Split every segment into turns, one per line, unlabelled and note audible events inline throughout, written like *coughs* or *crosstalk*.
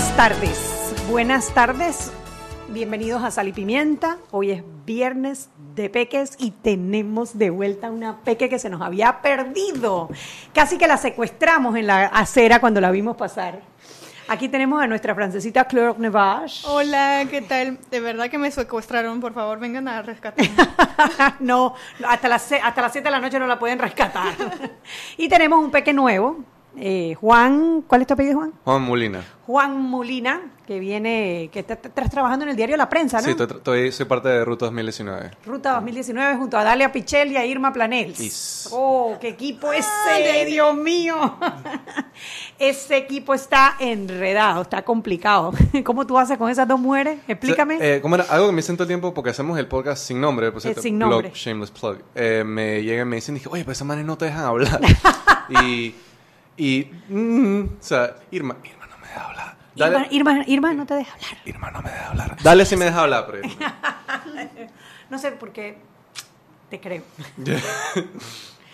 Buenas tardes, buenas tardes. Bienvenidos a Sal y Pimienta. Hoy es viernes de peques y tenemos de vuelta una peque que se nos había perdido. Casi que la secuestramos en la acera cuando la vimos pasar. Aquí tenemos a nuestra francesita Claire Nevage.
Hola, ¿qué tal? De verdad que me secuestraron, por favor, vengan a rescatarme. *laughs*
no, hasta las, hasta las 7 de la noche no la pueden rescatar. *laughs* y tenemos un peque nuevo, eh, Juan, ¿cuál es tu apellido, Juan?
Juan Molina.
Juan Molina, que viene, que está- estás trabajando en el diario La Prensa, ¿no?
Sí, estoy, estoy- soy parte de Ruta 2019.
Ruta 2019 junto a Dalia Pichel y a Irma Planels.
Is.
Oh, qué equipo ese, Dios mío. *laughs* ese equipo está enredado, está complicado. *laughs* ¿Cómo tú haces con esas dos mujeres? Explícame.
O sea, eh, ¿cómo era? Algo que me siento el tiempo porque hacemos el podcast sin nombre. Por cierto,
sin nombre.
shameless plug. Eh, me llegan y me dicen, dije, oye, pues esas manes no te dejan hablar. *laughs* y, y, mm, o sea, Irma, Irma no me deja hablar. Dale-
Irma, Irma, Irma, no te deja hablar.
Irma no me deja hablar. Dale si me deja hablar, pero... *laughs*
No sé por qué. Te creo, *laughs*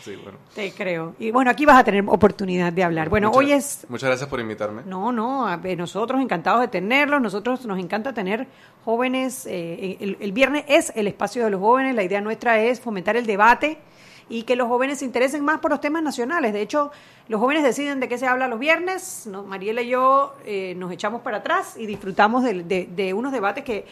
sí, bueno.
te creo. Y bueno, aquí vas a tener oportunidad de hablar. Bueno,
Muchas-
hoy es
Muchas gracias por invitarme.
No, no, a nosotros encantados de tenerlos, nosotros nos encanta tener jóvenes, eh, el, el viernes es el espacio de los jóvenes, la idea nuestra es fomentar el debate y que los jóvenes se interesen más por los temas nacionales. De hecho, los jóvenes deciden de qué se habla los viernes, ¿no? Mariela y yo eh, nos echamos para atrás y disfrutamos de, unos debates que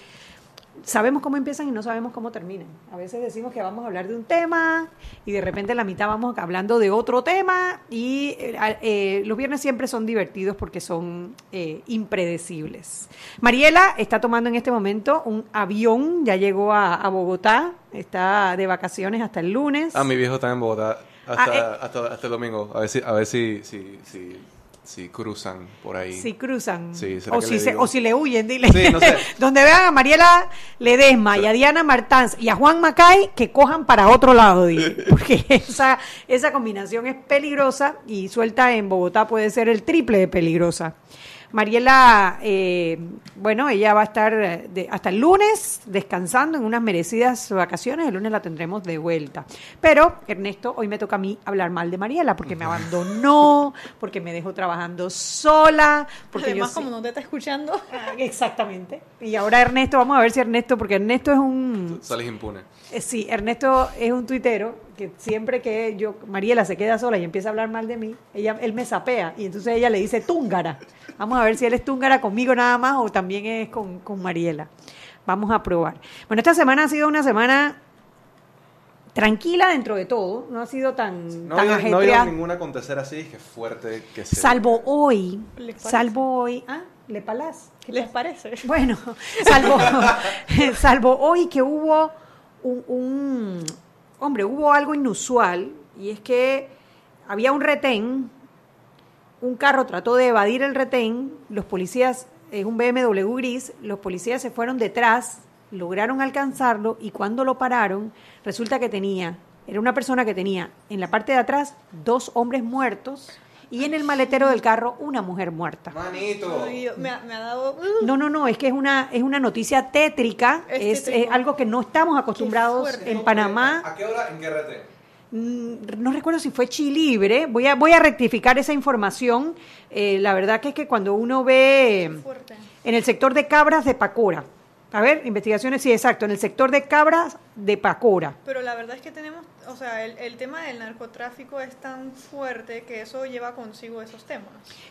sabemos cómo empiezan y no sabemos cómo terminan. A veces decimos que vamos a hablar de un tema y de repente en la mitad vamos hablando de otro tema y eh, eh, los viernes siempre son divertidos porque son eh, impredecibles. Mariela está tomando en este momento un avión, ya llegó a, a Bogotá, está de vacaciones hasta el lunes.
Ah, mi viejo está en Bogotá hasta,
Ah, eh.
hasta, hasta el domingo. A ver si, a ver si, si, si, si cruzan por ahí.
Si cruzan.
Sí, ¿será
o, si se- o si le huyen, dile.
Sí, no sé. *laughs*
Donde vean a Mariela Ledesma y a Diana Martans y a Juan Macay, que cojan para otro lado, dile. *laughs* Porque esa, esa combinación es peligrosa y suelta en Bogotá puede ser el triple de peligrosa. Mariela, eh, bueno, ella va a estar eh, de- hasta el lunes descansando en unas merecidas vacaciones. El lunes la tendremos de vuelta. Pero, Ernesto, hoy me toca a mí hablar mal de Mariela porque me abandonó, porque me dejó trabajando sola, porque
Además,
yo
como no te está escuchando,
Ah, Exactamente. Y ahora Ernesto, vamos a ver si Ernesto, porque Ernesto es un...
Sales impune.
eh, Sí, Ernesto es un tuitero que siempre que yo, Mariela se queda sola y empieza a hablar mal de mí, ella, él me sapea y entonces ella le dice túngara. Vamos a ver si él es túngara conmigo nada más o también es con, con Mariela. Vamos a probar. Bueno, esta semana ha sido una semana tranquila dentro de todo, no ha sido tan,
No
tan
ha habido- no ha habido ningún acontecer así que fuerte que se...
Salvo hoy, salvo hoy, ah, Le Palas.
¿les parece? *laughs*
Bueno, salvo, *laughs* salvo hoy que hubo un, un- hombre, hubo algo inusual y es que había un retén, un carro trató de evadir el retén, los policías, es un BMW gris, los policías se fueron detrás, lograron alcanzarlo y cuando lo pararon, resulta que tenía, era una persona que tenía en la parte de atrás dos hombres muertos y en el maletero del carro una mujer muerta.
Manito.
Ay, me, ha, me ha dado...
No, no, no, es que es una, es una noticia tétrica,
Es
es, algo que no estamos acostumbrados en Panamá.
¿A qué hora? ¿En qué retén?
Mm, No recuerdo si fue Chilibre, voy a, voy a rectificar esa información. Eh, la verdad que es que cuando uno ve en el sector de Cabras de Pacora, a ver, investigaciones, sí, exacto, en el sector de Cabras de Pacora.
Pero la verdad es que tenemos, o sea, el, el tema del narcotráfico es tan fuerte que eso lleva consigo esos temas.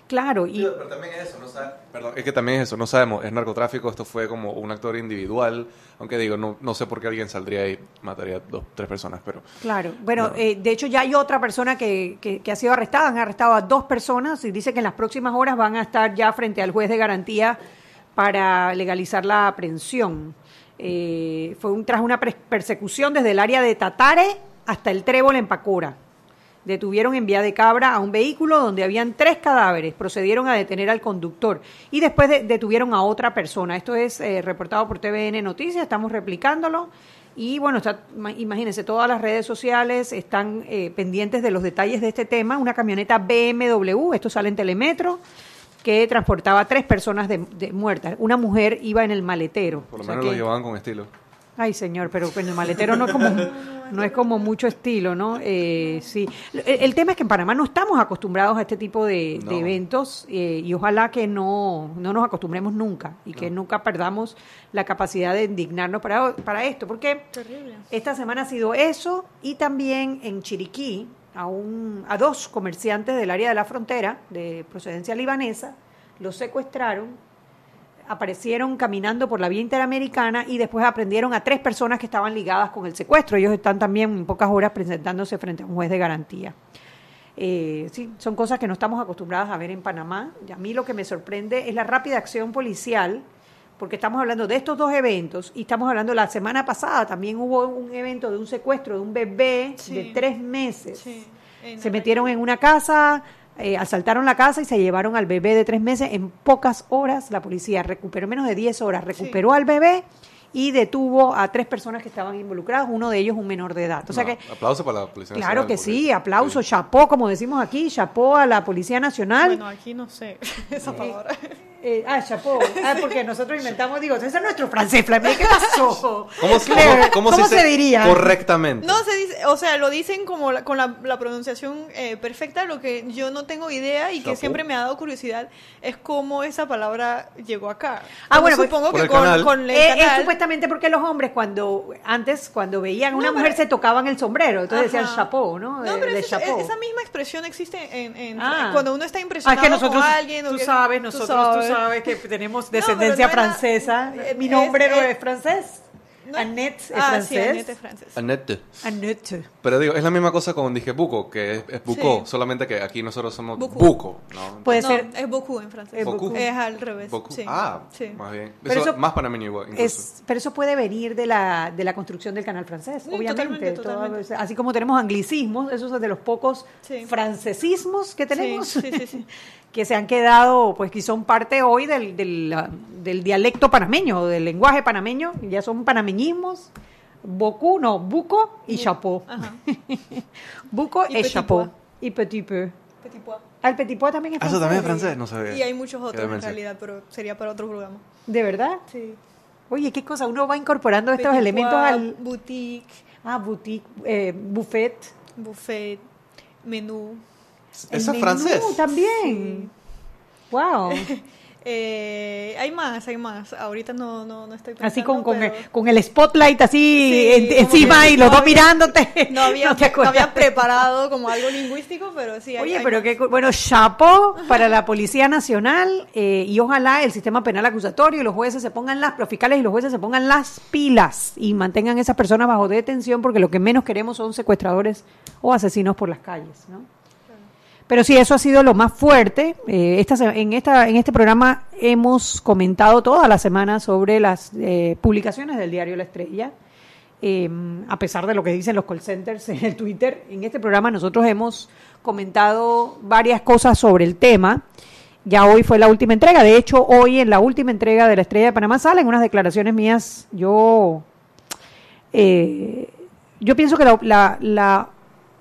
Claro, y
Pero también es eso, no sabe- Perdón, es que también es eso, no sabemos, es narcotráfico, esto fue como un actor individual, aunque digo, no, no sé por qué alguien saldría y mataría dos, tres personas, pero...
Claro, bueno,
No.
eh, de hecho ya hay otra persona que, que- que ha sido arrestada, han arrestado a dos personas y dice que en las próximas horas van a estar ya frente al juez de garantía para legalizar la aprehensión. Eh, fue un, tras una persecución desde el área de Tatare hasta el Trébol en Pacora. Detuvieron en vía de cabra a un vehículo donde habían tres cadáveres, procedieron a detener al conductor y después de- detuvieron a otra persona. Esto es eh, reportado por TVN Noticias, estamos replicándolo. Y bueno, está, ma- imagínense, todas las redes sociales están eh, pendientes de los detalles de este tema. Una camioneta BMW, esto sale en Telemetro, que transportaba a tres personas de, de muertas. Una mujer iba en el maletero.
Por lo
O sea
menos
que-
lo llevaban con estilo.
Ay, señor, pero con el maletero no es como, no es como mucho estilo, ¿no? Eh, sí. El, el tema es que en Panamá no estamos acostumbrados a este tipo de, eventos eh, y ojalá que no, no nos acostumbremos nunca y que
No.
nunca perdamos la capacidad de indignarnos para, para esto, porque
Terrible.
esta semana ha sido eso y también en Chiriquí a, un, a dos comerciantes del área de la frontera de procedencia libanesa los secuestraron, aparecieron caminando por la vía interamericana y después aprendieron a tres personas que estaban ligadas con el secuestro. Ellos están también en pocas horas presentándose frente a un juez de garantía. Eh, sí, son cosas que no estamos acostumbradas a ver en Panamá. Y a mí lo que me sorprende es la rápida acción policial, porque estamos hablando de estos dos eventos y estamos hablando la semana pasada también hubo un evento de un secuestro de un bebé
Sí.
de tres meses.
Sí. En
Se metieron en una casa, eh, asaltaron la casa y se llevaron al bebé de tres meses. En pocas horas la policía recuperó, menos de 10 horas, recuperó al bebé y detuvo a tres personas que estaban involucradas, uno de ellos un menor de edad. O sea
No,
que
aplauso para la Policía
Claro
Nacional,
que
porque-
sí, aplauso,
sí.
chapó, como decimos aquí, chapó a la Policía Nacional.
Bueno, aquí no sé *laughs* esa palabra.
Eh, ah, chapó. Ah, *laughs* porque nosotros inventamos, digo, ese es nuestro francés, Flamé, ¿qué pasó? *laughs*
¿Cómo,
Claire,
cómo- cómo
se, diría?
Correctamente.
No se dice, o sea, lo dicen como la- con la, la pronunciación eh, perfecta. Lo que yo no tengo idea y que
Chapó.
siempre me ha dado curiosidad es cómo esa palabra llegó acá.
Ah, bueno, pues,
supongo que con,
canal.
con el
Eh, es supuestamente porque los hombres cuando antes cuando veían a una
No,
mujer
pero-
se tocaban el sombrero, entonces decían
Ajá.
chapó, ¿no?
No,
De-
pero
de
esa,
chapó.
esa misma expresión existe en, en-
Ah.
cuando uno está
Ah,
impresionado
es que nosotros,
con alguien. o
tú
que-
sabes,
tú
nosotros,
sabes.
tú sabes que *laughs* tenemos descendencia
no era-
francesa.
eh,
Mi
es-
nombre no
es-
es francés.
No-
Annette es
ah,
francés.
Sí, Annette es francés.
Annette.
Annette.
Pero digo, es la misma cosa con dije buco, que es, es buco,
Sí.
solamente que aquí nosotros somos
Buco.
buco, ¿no?
Puede
no,
ser-
es beaucoup en francés.
Es
beaucoup.
Es al revés.
Buco.
Sí.
Ah,
sí.
más bien.
Pero
eso,
eso-
más panameño igual, incluso.
Es, pero eso puede venir de la, de la construcción del canal francés,
Sí,
obviamente.
totalmente,
Todo-
totalmente.
así como tenemos anglicismos, esos son de los pocos
Sí.
francesismos que tenemos,
Sí, sí, sí, sí. *laughs*
que se han quedado, pues que son parte hoy del, del, ah, del dialecto panameño, del lenguaje panameño, ya son panameñismos. Beaucoup, no, buco y chapeau.
Ajá. *laughs*
Buco
Y
y,
petit
chapeau.
pois.
Y petit peu.
Petit pois.
Ah, el petit pois también es
Ah, eso también es
francés.
francés, no sabía.
Y hay muchos otros en realidad, pero sería para otro programa.
¿De verdad?
Sí.
Oye, qué cosa, uno va incorporando estos elementos
pois,
al...
Boutique,
Ah, boutique, eh, buffet.
buffet, menú.
El
es francés.
también. Wow. *laughs*
Eh, hay más, hay más. Ahorita no, no, no estoy pensando.
Así con, con,
pero
el, con el spotlight así
Sí,
en- encima
que
y los
no
dos
había-
mirándote. *laughs* *laughs*
No había,
te
no
acuerdas.
había preparado como algo lingüístico, pero sí. hay-
Oye,
hay
pero
más.
qué cu- bueno, chapo para la Policía Nacional eh, y ojalá el sistema penal acusatorio y los jueces se pongan las, los fiscales y los jueces se pongan las pilas y mantengan a esas personas bajo detención porque lo que menos queremos son secuestradores o asesinos por las calles, ¿no? Pero sí, eso ha sido lo más fuerte. Eh, esta, en, esta, en este programa hemos comentado toda la semana sobre las eh, publicaciones del diario La Estrella. Eh, a pesar de lo que dicen los call centers en el Twitter, en este programa nosotros hemos comentado varias cosas sobre el tema. Ya hoy fue la última entrega. De hecho, hoy en la última entrega de La Estrella de Panamá salen unas declaraciones mías. Yo, eh, yo pienso que la, la,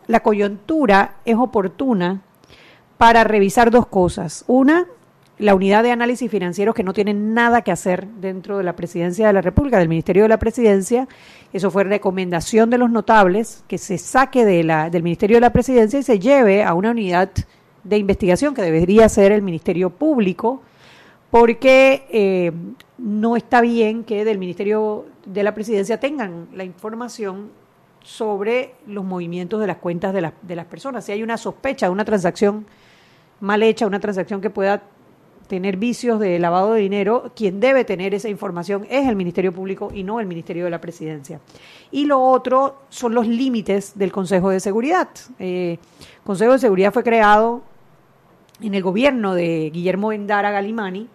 la coyuntura es oportuna para revisar dos cosas. Una, la unidad de análisis financieros que no tiene nada que hacer dentro de la presidencia de la República, del Ministerio de la Presidencia. Eso fue recomendación de los notables, que se saque de la, del Ministerio de la Presidencia y se lleve a una unidad de investigación que debería ser el Ministerio Público, porque eh, no está bien que del Ministerio de la Presidencia tengan la información sobre los movimientos de las cuentas de, las de las personas. Si hay una sospecha de una transacción mal hecha, una transacción que pueda tener vicios de lavado de dinero, quien debe tener esa información es el Ministerio Público y no el Ministerio de la Presidencia. Y lo otro son los límites del Consejo de Seguridad. Eh, Consejo de Seguridad fue creado en el gobierno de Guillermo Endara Galimani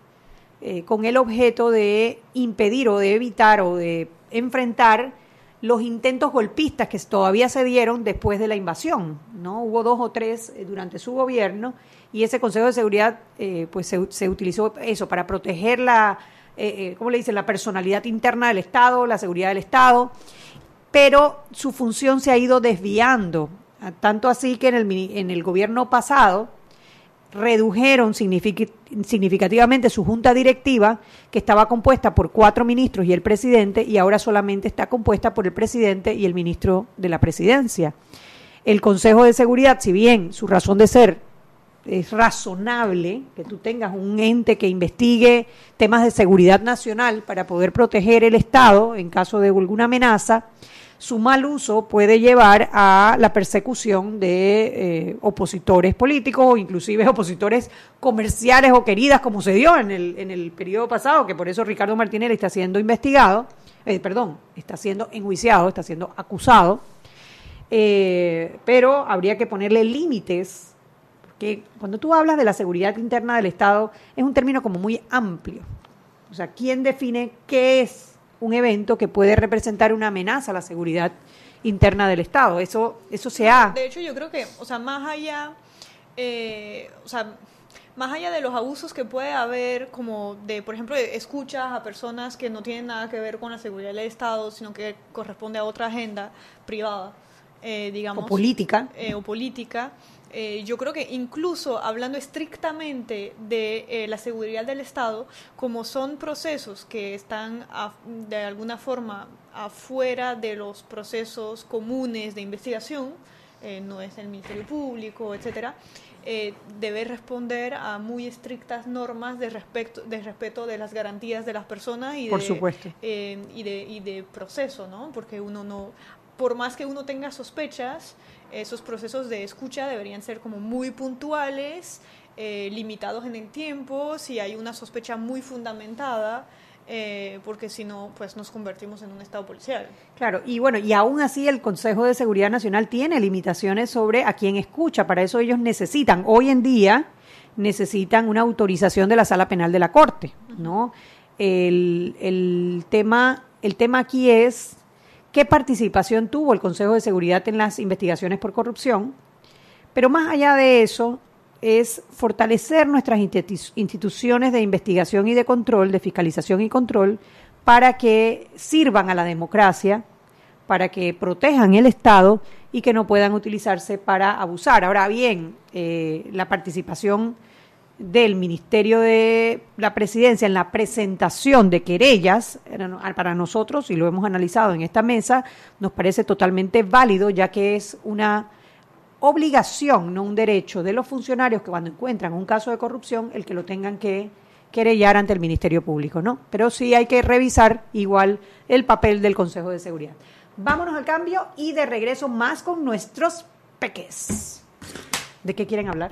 eh, con el objeto de impedir o de evitar o de enfrentar los intentos golpistas que todavía se dieron después de la invasión. ¿no? Hubo dos o tres eh, durante su gobierno y ese Consejo de Seguridad eh, pues se, se, utilizó eso para proteger la, eh, eh, ¿cómo le dicen? la personalidad interna del Estado, la seguridad del Estado, pero su función se ha ido desviando, tanto así que en el, en el gobierno pasado redujeron significativamente su junta directiva, que estaba compuesta por cuatro ministros y el presidente, y ahora solamente está compuesta por el presidente y el ministro de la presidencia. El Consejo de Seguridad, si bien su razón de ser es razonable que tú tengas un ente que investigue temas de seguridad nacional para poder proteger el Estado en caso de alguna amenaza, su mal uso puede llevar a la persecución de eh, opositores políticos o inclusive *laughs* opositores comerciales o queridas, como se dio en el, en el periodo pasado, que por eso Ricardo Martínez está siendo investigado, eh, perdón, está siendo enjuiciado, está siendo acusado, eh, pero habría que ponerle límites, porque cuando tú hablas de la seguridad interna del Estado es un término como muy amplio. O sea, ¿quién define qué es un evento que puede representar una amenaza a la seguridad interna del Estado. Eso, eso se ha...
De hecho, yo creo que, o sea, más allá, eh, o sea, más allá de los abusos que puede haber, como de, por ejemplo, escuchas a personas que no tienen nada que ver con la seguridad del Estado, sino que corresponde a otra agenda privada, eh, digamos.
O política.
Eh, o política. Eh, yo creo que incluso hablando estrictamente de eh, la seguridad del Estado, como son procesos que están de alguna forma afuera de los procesos comunes de investigación, eh, no es el Ministerio Público, etcétera, debe responder a muy estrictas normas de respeto de respeto de las garantías de las personas y
Por
de,
supuesto.
y de y de proceso, ¿no? Porque uno no por más que uno tenga sospechas, esos procesos de escucha deberían ser como muy puntuales, eh, limitados en el tiempo, si hay una sospecha muy fundamentada, eh, porque si no, pues nos convertimos en un Estado policial.
Claro, y bueno, y aún así el Consejo de Seguridad Nacional tiene limitaciones sobre a quién escucha, para eso ellos necesitan, hoy en día, necesitan una autorización de la Sala Penal de la Corte, ¿no? El, el, tema, el tema aquí es qué participación tuvo el Consejo de Seguridad en las investigaciones por corrupción, pero más allá de eso es fortalecer nuestras instituciones de investigación y de control, de fiscalización y control, para que sirvan a la democracia, para que protejan el Estado y que no puedan utilizarse para abusar. Ahora bien, eh, la participación del Ministerio de la Presidencia en la presentación de querellas, para nosotros, y lo hemos analizado en esta mesa, nos parece totalmente válido, ya que es una obligación, no un derecho de los funcionarios que cuando encuentran un caso de corrupción, el que lo tengan que querellar ante el Ministerio Público, ¿no? Pero sí hay que revisar igual el papel del Consejo de Seguridad. Vámonos al cambio y de regreso más con nuestros peques. ¿De qué quieren hablar?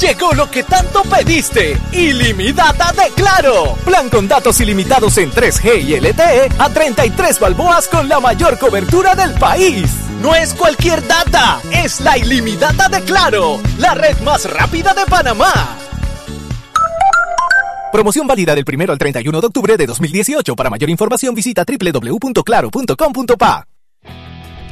Llegó lo que tanto pediste. Ilimitada de Claro. Plan con datos ilimitados en 3G y LTE a 33 balboas con la mayor cobertura del país. No es cualquier data, es la ilimitada de Claro, la red más rápida de Panamá. Promoción válida del 1 al 31 de octubre de 2018. Para mayor información visita www.claro.com.pa.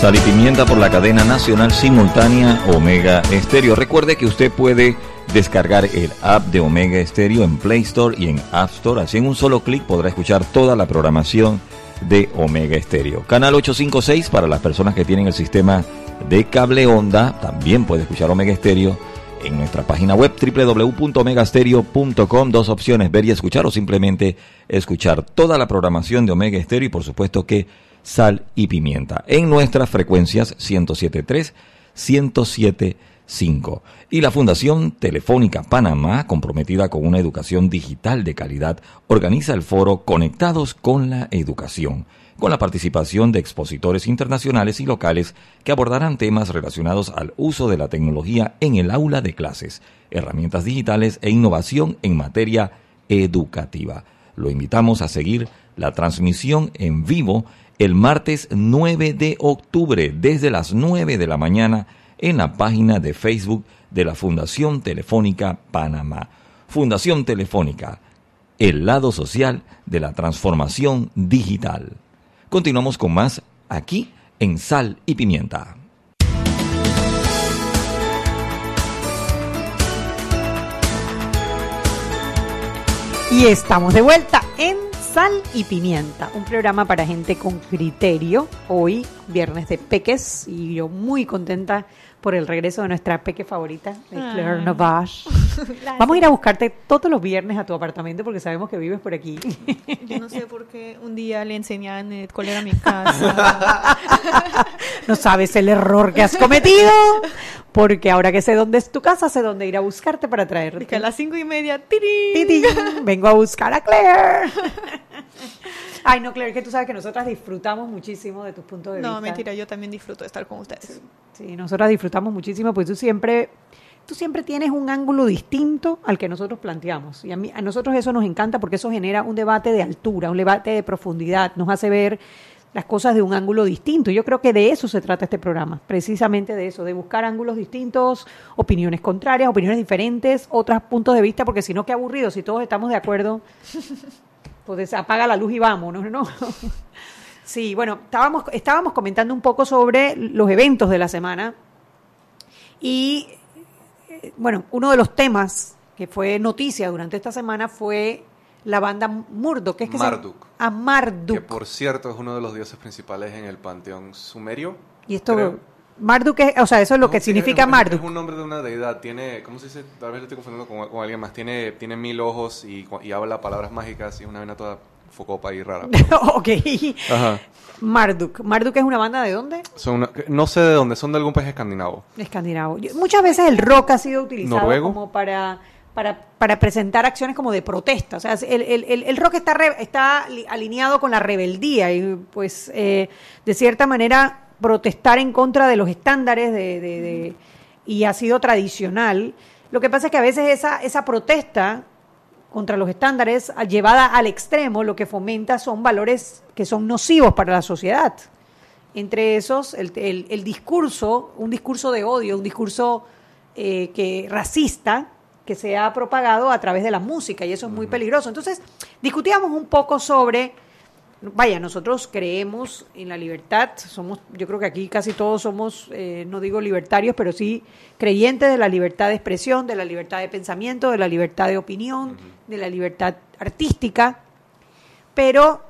Sal y pimienta por la cadena nacional simultánea Omega Estéreo. Recuerde que usted puede descargar el app de Omega Estéreo en Play Store y en App Store. Así en un solo clic podrá escuchar toda la programación de Omega Estéreo. Canal 856 para las personas que tienen el sistema de cable onda. También puede escuchar Omega Estéreo en nuestra página web www.omegastereo.com. Dos opciones, ver y escuchar o simplemente escuchar toda la programación de Omega Estéreo y por supuesto que sal y pimienta en nuestras frecuencias 107.3, 107.5. Y la Fundación Telefónica Panamá, comprometida con una educación digital de calidad, organiza el foro Conectados con la Educación con la participación de expositores internacionales y locales que abordarán temas relacionados al uso de la tecnología en el aula de clases, herramientas digitales e innovación en materia educativa. Lo invitamos a seguir la transmisión en vivo el martes 9 de octubre desde las 9 de la mañana en la página de Facebook de la Fundación Telefónica Panamá. Fundación Telefónica, el lado social de la transformación digital. Continuamos con más aquí en Sal y Pimienta.
Y estamos de vuelta en Sal y Pimienta, un programa para gente con criterio. Hoy, viernes de Peques, y yo muy contenta por el regreso de nuestra peque favorita, de Claire Navash. *laughs* Vamos a ir a buscarte todos los viernes a tu apartamento porque sabemos que vives por aquí. *laughs*
Yo no sé por qué un día le enseñé a Annette cuál era mi *laughs* casa.
no sabes el error que has cometido, porque ahora que sé dónde es tu casa, sé dónde ir a buscarte para traerte.
Que a las cinco y media, ¡tiri!
¡Tiri! vengo a buscar a Claire. Ay, no, Claire, que tú sabes que nosotras disfrutamos muchísimo de tus puntos de vista.
No, mentira, yo también disfruto de estar con ustedes.
Sí, nosotras disfrutamos muchísimo, pues tú siempre, tú siempre tienes un ángulo distinto al que nosotros planteamos. Y a, mí, a nosotros eso nos encanta porque eso genera un debate de altura, un debate de profundidad, nos hace ver las cosas de un ángulo distinto. Yo creo que de eso se trata este programa, precisamente de eso, de buscar ángulos distintos, opiniones contrarias, opiniones diferentes, otros puntos de vista, porque si no, qué aburrido, si todos estamos de acuerdo, *laughs* pues apaga la luz y vámonos, *laughs* ¿no? Sí, bueno, estábamos, estábamos comentando un poco sobre los eventos de la semana y, eh, bueno, uno de los temas que fue noticia durante esta semana fue la banda Murdoch. ¿qué es que
Marduk.
Se... A Marduk.
Que por cierto es uno de los dioses principales en el panteón sumerio.
Y esto, Marduk, es, o sea, eso es lo que significa Marduk.
Es un nombre de una deidad, tiene, ¿cómo se dice? Tal vez lo estoy confundiendo con, alguien más. Tiene, tiene mil ojos y, y habla palabras mágicas y es una vena toda focopa y rara. *laughs*
ok. Ajá. Marduk. ¿Marduk es una banda de dónde?
Son no sé de dónde, son de algún país escandinavo.
Escandinavo. Muchas veces el rock ha sido utilizado como para, para, para, presentar acciones como de protesta. O sea, el, el, el rock está, está alineado con la rebeldía y pues eh, de cierta manera protestar en contra de los estándares de, de, de, y ha sido tradicional. Lo que pasa es que a veces esa, esa protesta contra los estándares llevada al extremo, lo que fomenta son valores que son nocivos para la sociedad. Entre esos, el, el, discurso, un discurso de odio, un discurso eh, que racista, que se ha propagado a través de la música, y eso es muy peligroso. Entonces, discutíamos un poco sobre vaya, nosotros creemos en la libertad, somos, yo creo que aquí casi todos somos, eh, no digo libertarios, pero sí creyentes de la libertad de expresión, de la libertad de pensamiento, de la libertad de opinión, de la libertad artística, pero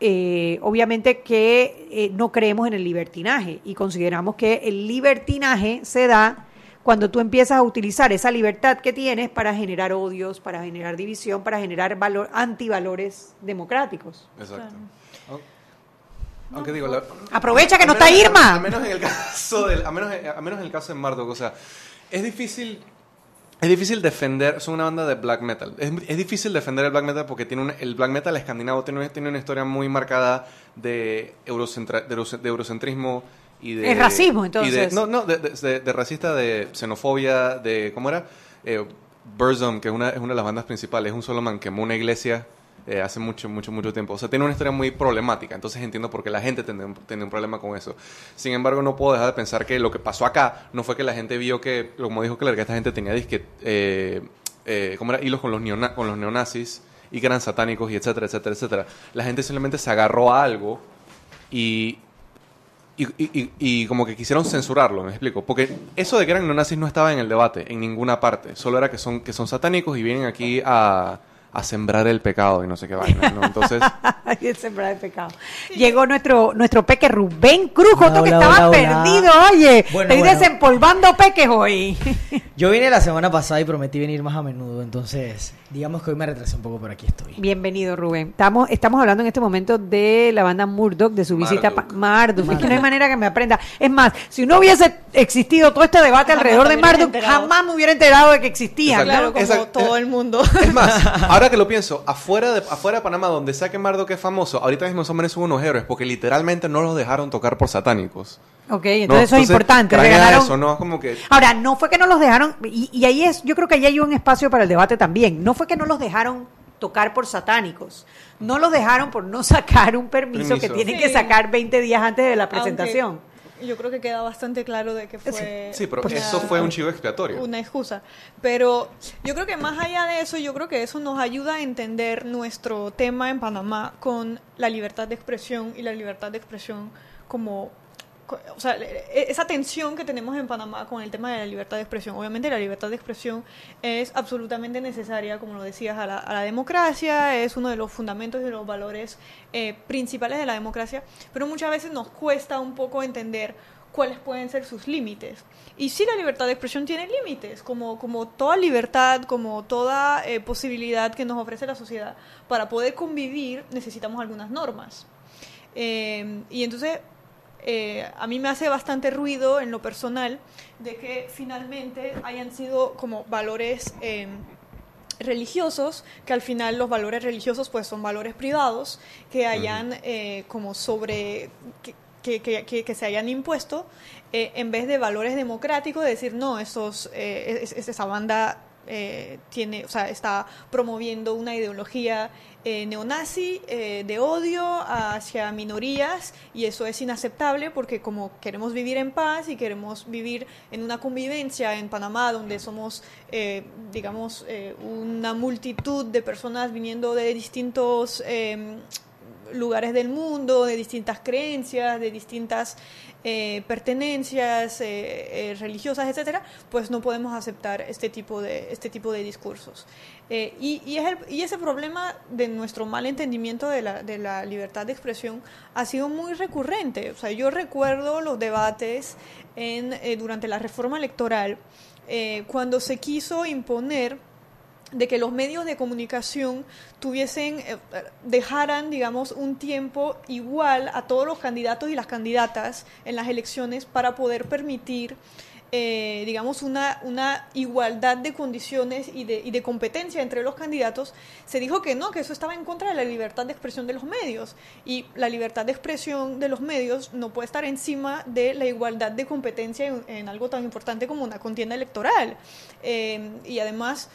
eh, obviamente que eh, no creemos en el libertinaje y consideramos que el libertinaje se da cuando tú empiezas a utilizar esa libertad que tienes para generar odios, para generar división, para generar valor, antivalores democráticos.
Exacto. Aunque digo,
aprovecha que no está Irma.
A, menos en el caso del, a menos, a menos en el caso de Marduk, o sea, es difícil es difícil defender, son una banda de black metal. Es, es difícil defender el black metal porque tiene un, el black metal escandinavo tiene, tiene una historia muy marcada de, eurocentra, de, eurocentrismo y de...
Es racismo,
y de-
entonces.
no, no, de- de- de racista, de xenofobia, de... ¿Cómo era? Eh, Burzum, que es una, es una de las bandas principales, es un solo man, quemó una iglesia eh, hace mucho, mucho, mucho tiempo. O sea, tiene una historia muy problemática, entonces entiendo por qué la gente tiene, un- tiene un problema con eso. Sin embargo, no puedo dejar de pensar que lo que pasó acá no fue que la gente vio que, como dijo Claire, que esta gente tenía disque, eh, eh, ¿cómo era? hilos con los, neona- con los neonazis y que eran satánicos y etcétera, etcétera, etcétera. La gente simplemente se agarró a algo y y, y- y- como que quisieron censurarlo, me explico. Porque eso de que eran neonazis no estaba en el debate, en ninguna parte. Solo era que son, que son satánicos y vienen aquí a, a sembrar el pecado y no sé qué vaina, ¿no? Entonces, *laughs*
Ay, el sembrar de pecado. Llegó nuestro nuestro peque Rubén Cruz,
Hola,
otro que estaba
hola, hola.
perdido, oye.
Bueno,
Estoy
bueno.
desempolvando peques hoy. *laughs*
Yo vine la semana pasada y prometí venir más a menudo, entonces digamos que hoy me retrasé un poco, pero aquí estoy.
Bienvenido, Rubén. Estamos, estamos hablando en este momento de la banda Murdoch, de su visita a Marduk. Es que no hay manera que me aprenda. Es más, si no hubiese existido todo este debate
Jamás
alrededor de Marduk,
enterado.
jamás me hubiera enterado de que existía.
Claro, como todo el mundo.
es más, ahora *laughs* que lo pienso, afuera de, afuera de Panamá, donde sea que Mardo que es famoso, ahorita mismo son son unos héroes porque literalmente no los dejaron tocar por satánicos.
Ok,
No,
entonces eso es importante.
craquea
Regalaron-
eso, ¿no? Es como que...
Ahora, no fue que no los dejaron, y, y ahí es, yo creo que ahí hay un espacio para el debate también. No fue que no los dejaron tocar por satánicos. No los dejaron por no *laughs* sacar un permiso, que tienen
Sí.
que sacar 20 días antes de la presentación.
Aunque yo creo que queda bastante claro de que fue
Sí, pero
una-
eso fue un chivo expiatorio.
una excusa. Pero yo creo que más allá de eso, yo creo que eso nos ayuda a entender nuestro tema en Panamá con la libertad de expresión y la libertad de expresión como co- o sea, e- esa tensión que tenemos en Panamá con el tema de la libertad de expresión. Obviamente la libertad de expresión es absolutamente necesaria, como lo decías, a la, a la democracia, es uno de los fundamentos y de los valores eh, principales de la democracia, pero muchas veces nos cuesta un poco entender cuáles pueden ser sus límites. Y sí, la libertad de expresión tiene límites, como, como toda libertad, como toda eh, posibilidad que nos ofrece la sociedad. Para poder convivir necesitamos algunas normas. Eh, y entonces, eh, a mí me hace bastante ruido en lo personal de que finalmente hayan sido como valores... eh, religiosos, que al final los valores religiosos pues son valores privados, que hayan eh, como sobre, que, que, que- se hayan impuesto, eh, en vez de valores democráticos, de decir, no, esos, eh, es- es- esa banda eh, tiene, o sea, está promoviendo una ideología eh, neonazi eh, de odio hacia minorías y eso es inaceptable porque como queremos vivir en paz y queremos vivir en una convivencia en Panamá donde somos, eh, digamos, eh, una multitud de personas viniendo de distintos eh, lugares del mundo, de distintas creencias, de distintas eh, pertenencias eh, eh, religiosas, etcétera, pues no podemos aceptar este tipo de este tipo de discursos. Eh, y, es el- y ese problema de nuestro mal entendimiento de la, de la libertad de expresión ha sido muy recurrente. O sea, yo recuerdo los debates en, durante la reforma electoral cuando se quiso imponer de que los medios de comunicación tuviesen, eh, dejaran, digamos, un tiempo igual a todos los candidatos y las candidatas en las elecciones para poder permitir, eh, digamos, una, una igualdad de condiciones y de, y de competencia entre los candidatos, se dijo que no, que eso estaba en contra de la libertad de expresión de los medios. Y la libertad de expresión de los medios no puede estar encima de la igualdad de competencia en, algo tan importante como una contienda electoral. Eh, y además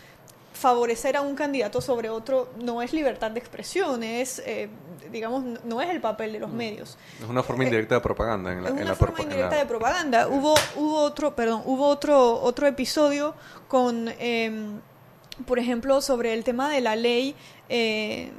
favorecer a un candidato sobre otro no es libertad de expresión, es, eh, digamos, no- es el papel de los medios.
Es una forma indirecta de propaganda en la,
Es
en
una
la
forma indirecta
la-
de propaganda. Hubo, hubo otro, perdón, hubo otro, otro episodio con, em, por ejemplo, sobre el tema de la ley eh,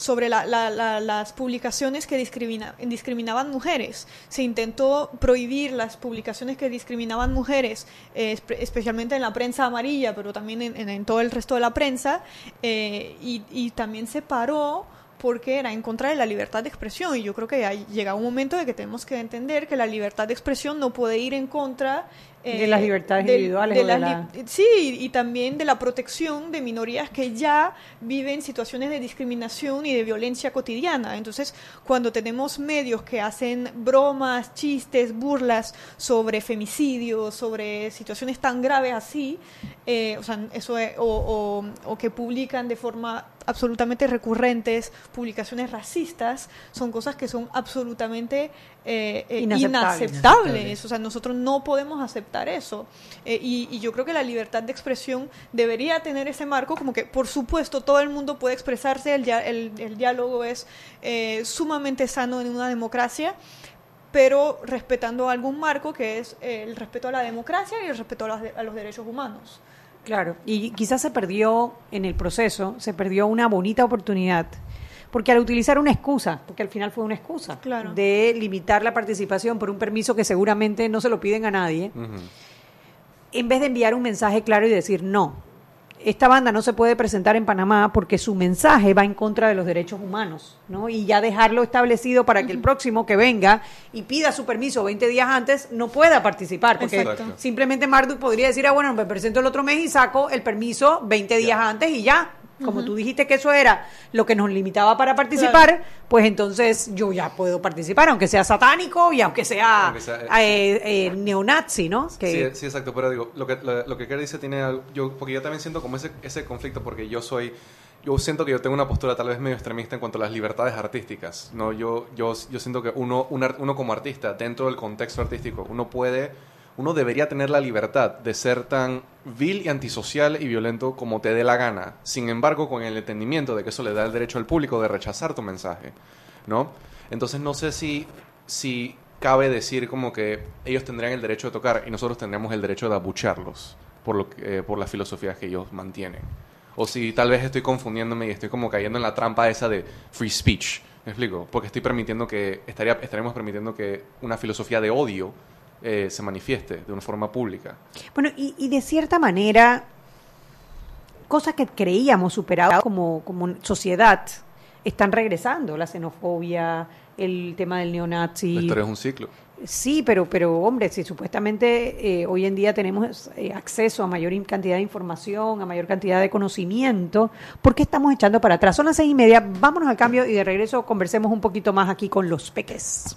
sobre la- la- la- las publicaciones que discrimina- discriminaban mujeres. Se intentó prohibir las publicaciones que discriminaban mujeres, eh, espe- especialmente en la prensa amarilla, pero también en, en- en todo el resto de la prensa, eh, y, y también se paró porque era en contra de la libertad de expresión y yo creo que ha llegado un momento de que tenemos que entender que la libertad de expresión no puede ir en contra eh,
De las libertades individuales
de
o de
las
la-
Sí, y también de la protección de minorías que ya viven situaciones de discriminación y de violencia cotidiana. Entonces, cuando tenemos medios que hacen bromas, chistes, burlas sobre femicidios, sobre situaciones tan graves así, eh, o sea, eso es- o, o- o que publican de forma absolutamente recurrentes, publicaciones racistas, son cosas que son absolutamente eh, eh,
Inaceptables.
inaceptables. O sea, nosotros no podemos aceptar eso. Eh, y, y yo creo que la libertad de expresión debería tener ese marco, como que, por supuesto, todo el mundo puede expresarse, el, el- el diálogo es eh, sumamente sano en una democracia, pero respetando algún marco que es el respeto a la democracia y el respeto a, las de- a los derechos humanos.
Claro, y quizás se perdió en el proceso, se perdió una bonita oportunidad, porque al utilizar una excusa, porque al final fue una excusa,
Claro.
de limitar la participación por un permiso que seguramente no se lo piden a nadie, en vez de enviar un mensaje claro y decir no, esta banda no se puede presentar en Panamá porque su mensaje va en contra de los derechos humanos, ¿no? Y ya dejarlo establecido para que el próximo que venga y pida su permiso 20 días antes no pueda participar, porque
Exacto.
simplemente Marduk podría decir, ah, bueno, me presento el otro mes y saco el permiso 20 días antes y ya. Como tú dijiste que eso era lo que nos limitaba para participar, pues entonces yo ya puedo participar, aunque sea satánico y aunque sea,
Aunque sea,
eh, eh, neonazi, ¿no? Que,
Sí, sí, exacto, pero digo, lo que, lo, lo que Kerry dice tiene algo, yo, porque yo también siento como ese, ese conflicto, porque yo soy, yo siento que yo tengo una postura tal vez medio extremista en cuanto a las libertades artísticas, ¿no? Yo, yo, yo siento que uno, un ar- uno como artista, dentro del contexto artístico, uno puede, uno debería tener la libertad de ser tan vil y antisocial y violento como te dé la gana, sin embargo, con el entendimiento de que eso le da el derecho al público de rechazar tu mensaje, ¿no? Entonces no sé si, si cabe decir como que ellos tendrían el derecho de tocar y nosotros tendríamos el derecho de abuchearlos por, lo que- eh, por las filosofías que ellos mantienen. O si tal vez estoy confundiéndome y estoy como cayendo en la trampa esa de free speech. ¿Me explico? Porque estoy permitiendo que, estaría, estaremos permitiendo que una filosofía de odio eh, se manifieste de una forma pública.
Bueno, y, y de cierta manera, cosas que creíamos superadas como, como sociedad están regresando. La xenofobia, el tema del neonazi.
La historia es un ciclo.
Sí, pero, pero hombre, si supuestamente eh, hoy en día tenemos eh, acceso a mayor cantidad de información, a mayor cantidad de conocimiento, ¿por qué estamos echando para atrás? Son las seis y media, vámonos al cambio y de regreso conversemos un poquito más aquí con los peques.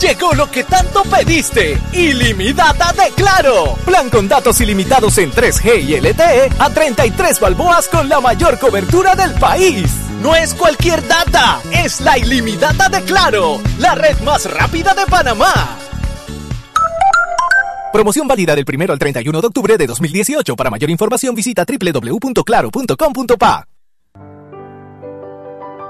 Llegó lo que tanto pediste. Ilimitada de Claro. Plan con datos ilimitados en 3G y LTE a 33 balboas con la mayor cobertura del país. No es cualquier data, es la ilimitada de Claro, la red más rápida de Panamá. Promoción válida del 1 al 31 de octubre de 2018. Para mayor información visita www.claro.com.pa.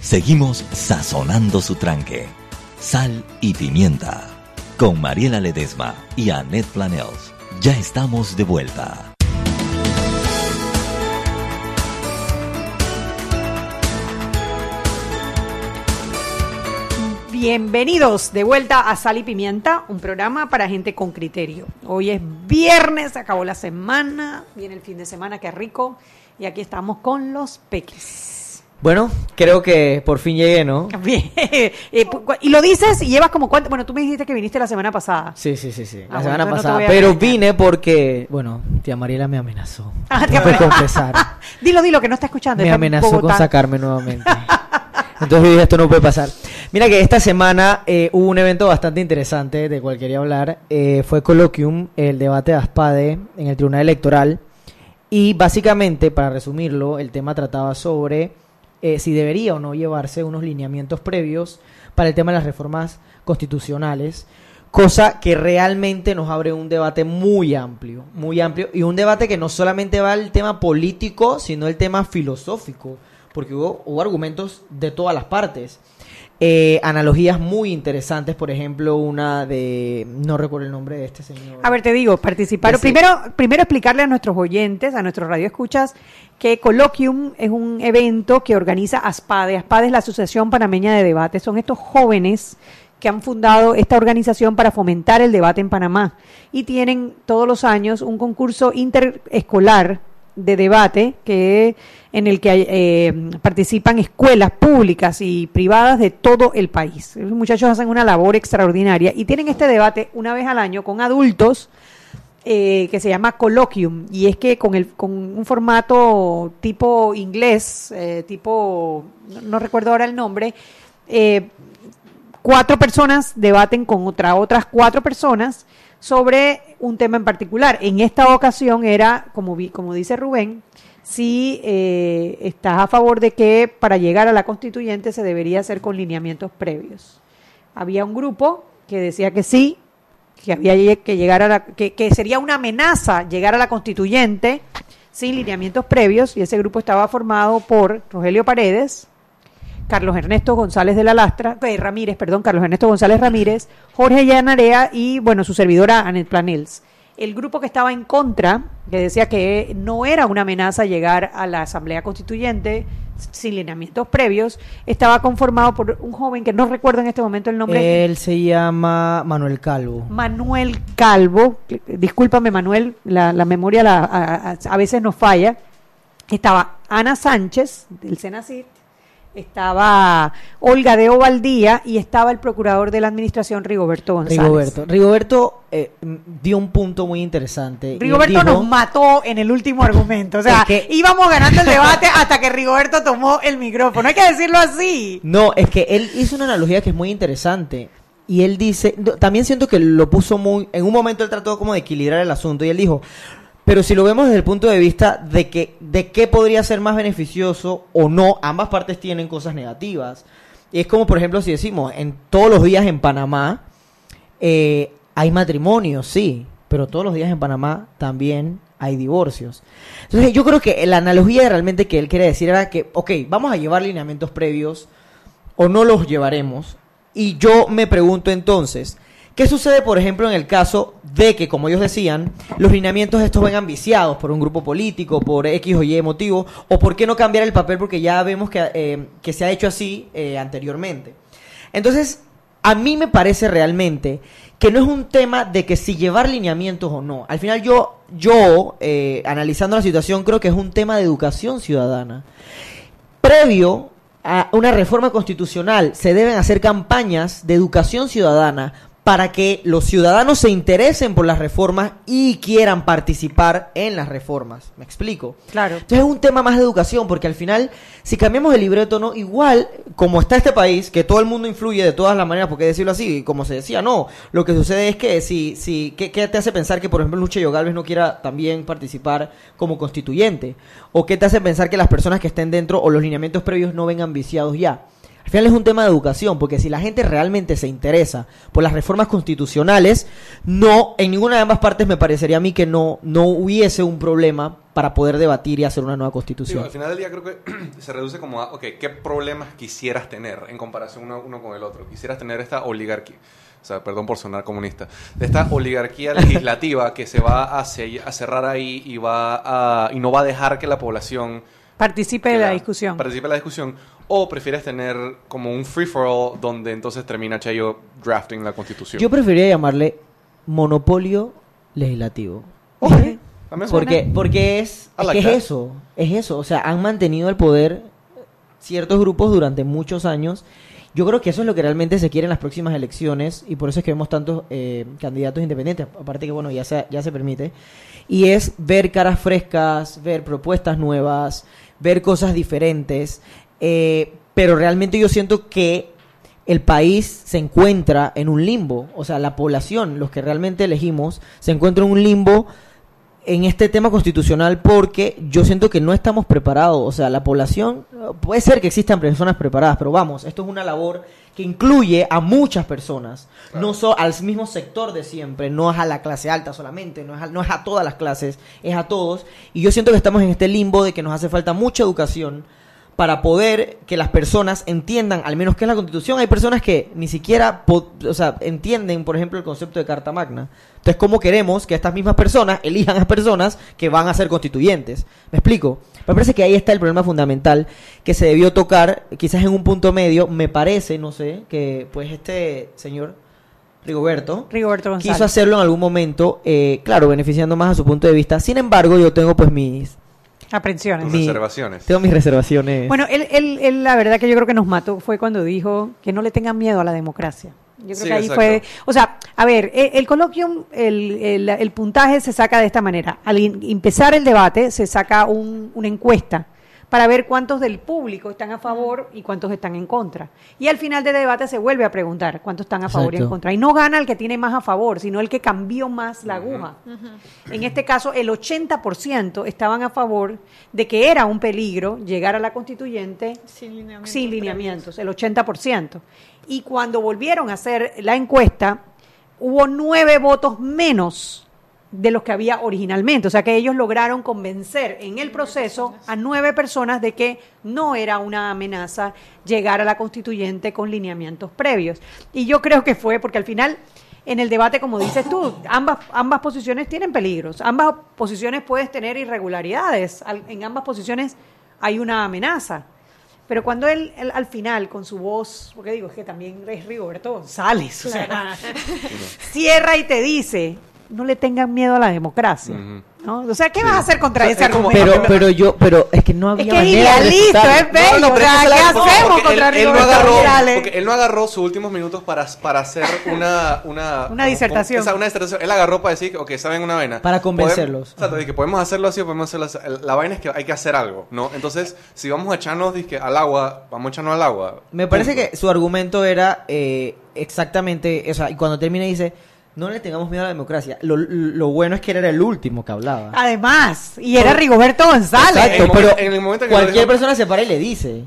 Seguimos sazonando su tranque. Sal y pimienta. Con Mariela Ledesma y Annette Planels. Ya estamos de vuelta.
Bienvenidos de vuelta a Sal y Pimienta, un programa para gente con criterio. Hoy es viernes, acabó la semana, viene el fin de semana, qué rico, y aquí estamos con los peques.
Bueno, creo que por fin llegué, ¿no? *laughs*
Bien. Eh, y lo dices y llevas como cuánto. Bueno, tú me dijiste que viniste la semana pasada.
Sí, sí, sí, sí. La
Ah,
semana
bueno, no te
pasada. Pero vine porque, bueno, tía Mariela me amenazó. *laughs*
Ah,
Tengo que confesar. *laughs*
Dilo, dilo, que no está escuchando.
me amenazó con sacarme nuevamente. Entonces dije, esto no puede pasar. Mira que esta semana eh, hubo un evento bastante interesante de cual quería hablar. Eh, fue Colloquium, el debate de Aspade en el Tribunal Electoral. Y básicamente, para resumirlo, el tema trataba sobre eh, si debería o no llevarse unos lineamientos previos para el tema de las reformas constitucionales, cosa que realmente nos abre un debate muy amplio, muy amplio, y un debate que no solamente va al tema político, sino el tema filosófico, porque hubo, hubo argumentos de todas las partes. Eh, analogías muy interesantes, por ejemplo, una de, no recuerdo el nombre de este señor.
A ver, te digo, participar. Primero, primero explicarle a nuestros oyentes, a nuestros radioescuchas, que Colloquium es un evento que organiza ASPADE. ASPADE es la Asociación Panameña de Debate. Son estos jóvenes que han fundado esta organización para fomentar el debate en Panamá. Y tienen todos los años un concurso interescolar de debate que en el que eh, participan escuelas públicas y privadas de todo el país. Los muchachos hacen una labor extraordinaria y tienen este debate una vez al año con adultos eh, que se llama colloquium y es que con el con un formato tipo inglés, eh, tipo no, recuerdo ahora el nombre, cuatro personas debaten con otra, otras cuatro personas sobre un tema en particular. En esta ocasión era, como, vi, como dice Rubén, si eh, estás a favor de que para llegar a la constituyente se debería hacer con lineamientos previos. Había un grupo que decía que sí, que había que llegar a la, que sería una amenaza llegar a la constituyente sin lineamientos previos, y ese grupo estaba formado por Rogelio Paredes, Carlos Ernesto González de la Lastra, eh, Ramírez, perdón, Carlos Ernesto González Ramírez, Jorge Llanarea y, bueno, su servidora Anet Planels. El grupo que estaba en contra, que decía que no era una amenaza llegar a la Asamblea Constituyente sin lineamientos previos, estaba conformado por un joven que no recuerdo en este momento el nombre.
Él se llama Manuel Calvo.
Manuel Calvo, discúlpame Manuel, la, la memoria la- a, a- a veces nos falla. Estaba Ana Sánchez del Senacit, estaba Olga de Ovaldía y estaba el procurador de la administración Rigoberto González.
Rigoberto. Rigoberto eh, dio un punto muy interesante.
Rigoberto
dijo-
nos mató en el último argumento. O sea,
Es que-
íbamos ganando el debate hasta que Rigoberto tomó el micrófono. Hay que decirlo así.
No, es que él hizo una analogía que es muy interesante. Y él dice, también siento que lo puso muy, en un momento él trató como de equilibrar el asunto y él dijo, pero si lo vemos desde el punto de vista de que, de qué podría ser más beneficioso o no, ambas partes tienen cosas negativas. Y es como, por ejemplo, si decimos, en todos los días en Panamá eh, hay matrimonios, sí, pero todos los días en Panamá también hay divorcios. Entonces yo creo que la analogía realmente que él quiere decir era que, ok, vamos a llevar lineamientos previos o no los llevaremos. Y yo me pregunto entonces, ¿qué sucede, por ejemplo, en el caso de que, como ellos decían, los lineamientos estos vengan viciados por un grupo político, por X o Y motivo, o por qué no cambiar el papel porque ya vemos que, eh, que se ha hecho así eh, anteriormente? Entonces, a mí me parece realmente que no es un tema de que si llevar lineamientos o no. Al final yo, yo eh, analizando la situación, creo que es un tema de educación ciudadana. Previo a una reforma constitucional, se deben hacer campañas de educación ciudadana para que los ciudadanos se interesen por las reformas y quieran participar en las reformas. ¿Me explico?
Claro.
Entonces es un tema más de educación, porque al final, si cambiamos el libreto, no, igual, como está este país, que todo el mundo influye de todas las maneras, porque decirlo así, como se decía, no, lo que sucede es que si, si, ¿qué, qué te hace pensar que, por ejemplo, Lucha Galvez no quiera también participar como constituyente? ¿O qué te hace pensar que las personas que estén dentro o los lineamientos previos no vengan viciados ya? Al final es un tema de educación, porque si la gente realmente se interesa por las reformas constitucionales, no, en ninguna de ambas partes me parecería a mí que no, no hubiese un problema para poder debatir y hacer una nueva constitución.
al final del día creo que *clears throat* se reduce como a, ok, ¿qué problemas quisieras tener en comparación uno, con el otro? Quisieras tener esta oligarquía, o sea, perdón por sonar comunista, de esta oligarquía legislativa que se va a cerrar ahí y, va a, y no va a dejar que la población
Participe de la discusión.
participe en la discusión, o prefieres tener como un free-for-all donde entonces termina Chayo drafting la constitución.
Yo preferiría llamarle monopolio legislativo. Porque, porque es, es
like
que es eso, es eso. O sea, han mantenido el poder ciertos grupos durante muchos años. Yo creo que eso es lo que realmente se quiere en las próximas elecciones y por eso es que vemos tantos eh, candidatos independientes, aparte que bueno, ya se, ya se permite, y es ver caras frescas, ver propuestas nuevas, ver cosas diferentes, eh, pero realmente yo siento que el país se encuentra en un limbo, o sea, la población, los que realmente elegimos, se encuentra en un limbo en este tema constitucional porque yo siento que no estamos preparados, o sea, la población, puede ser que existan personas preparadas, pero vamos, esto es una labor que incluye a muchas personas, no solo al mismo sector de siempre, no es a la clase alta solamente, no es, a, no es a todas las clases, es a todos, y yo siento que estamos en este limbo de que nos hace falta mucha educación, para poder que las personas entiendan al menos qué es la constitución. Hay personas que ni siquiera o sea, entienden, por ejemplo, el concepto de Carta Magna. Entonces, ¿cómo queremos que estas mismas personas elijan a personas que van a ser constituyentes? ¿Me explico? Me parece que ahí está el problema fundamental que se debió tocar, quizás en un punto medio. Me parece, no sé, que pues este señor Rigoberto,
Rigoberto
quiso hacerlo en algún momento, eh, claro, beneficiando más a su punto de vista. Sin embargo, yo tengo pues mis
Aprensiones.
reservaciones.
Tengo mis reservaciones.
Bueno, él, él, él, la verdad que yo creo que nos mató fue cuando dijo que no le tengan miedo a la democracia. Yo creo que ahí fue, o sea, a ver, el, el coloquium, el, el, el, puntaje se saca de esta manera. Al empezar el debate se saca un, una encuesta para ver cuántos del público están a favor y cuántos están en contra. Y al final del debate se vuelve a preguntar cuántos están a favor y en contra. Y no gana el que tiene más a favor, sino el que cambió más la aguja. En este caso, el 80% estaban a favor de que era un peligro llegar a la constituyente
sin lineamientos,
sin lineamientos el 80%. Y cuando volvieron a hacer la encuesta, hubo nueve votos menos de los que había originalmente. O sea que ellos lograron convencer en el proceso a nueve personas de que no era una amenaza llegar a la constituyente con lineamientos previos. Y yo creo que fue porque al final, en el debate, como dices tú, ambas, ambas posiciones tienen peligros, ambas posiciones puedes tener irregularidades, en ambas posiciones hay una amenaza. Pero cuando él, al final, con su voz, porque digo, es que también es Rigoberto González, o sea, *laughs* cierra y te dice, no le tengan miedo a la democracia. ¿no? O sea, ¿qué vas a hacer contra ese argumento?
Pero, pero yo, pero es que no había
es que idealista, es bello. No, ¿Qué hacemos contra
él, él no agarró, porque él no agarró sus últimos minutos para, para hacer una... Una,
una disertación.
O sea, una disertación. Él agarró para decir, ok, saben una vaina.
Para convencerlos.
Podemos, o sea, que podemos hacerlo así o podemos hacerlo así. La vaina es que hay que hacer algo, ¿no? Entonces, si vamos a echarnos dizque, al agua, vamos a echarnos al agua.
Me parece que su argumento era eh, exactamente, o sea, y cuando termina dice no le tengamos miedo a la democracia. Lo, lo, bueno es que él era el último que hablaba.
Además, y era Rigoberto González.
Exacto, pero en el momento que cualquier persona se para y le dice.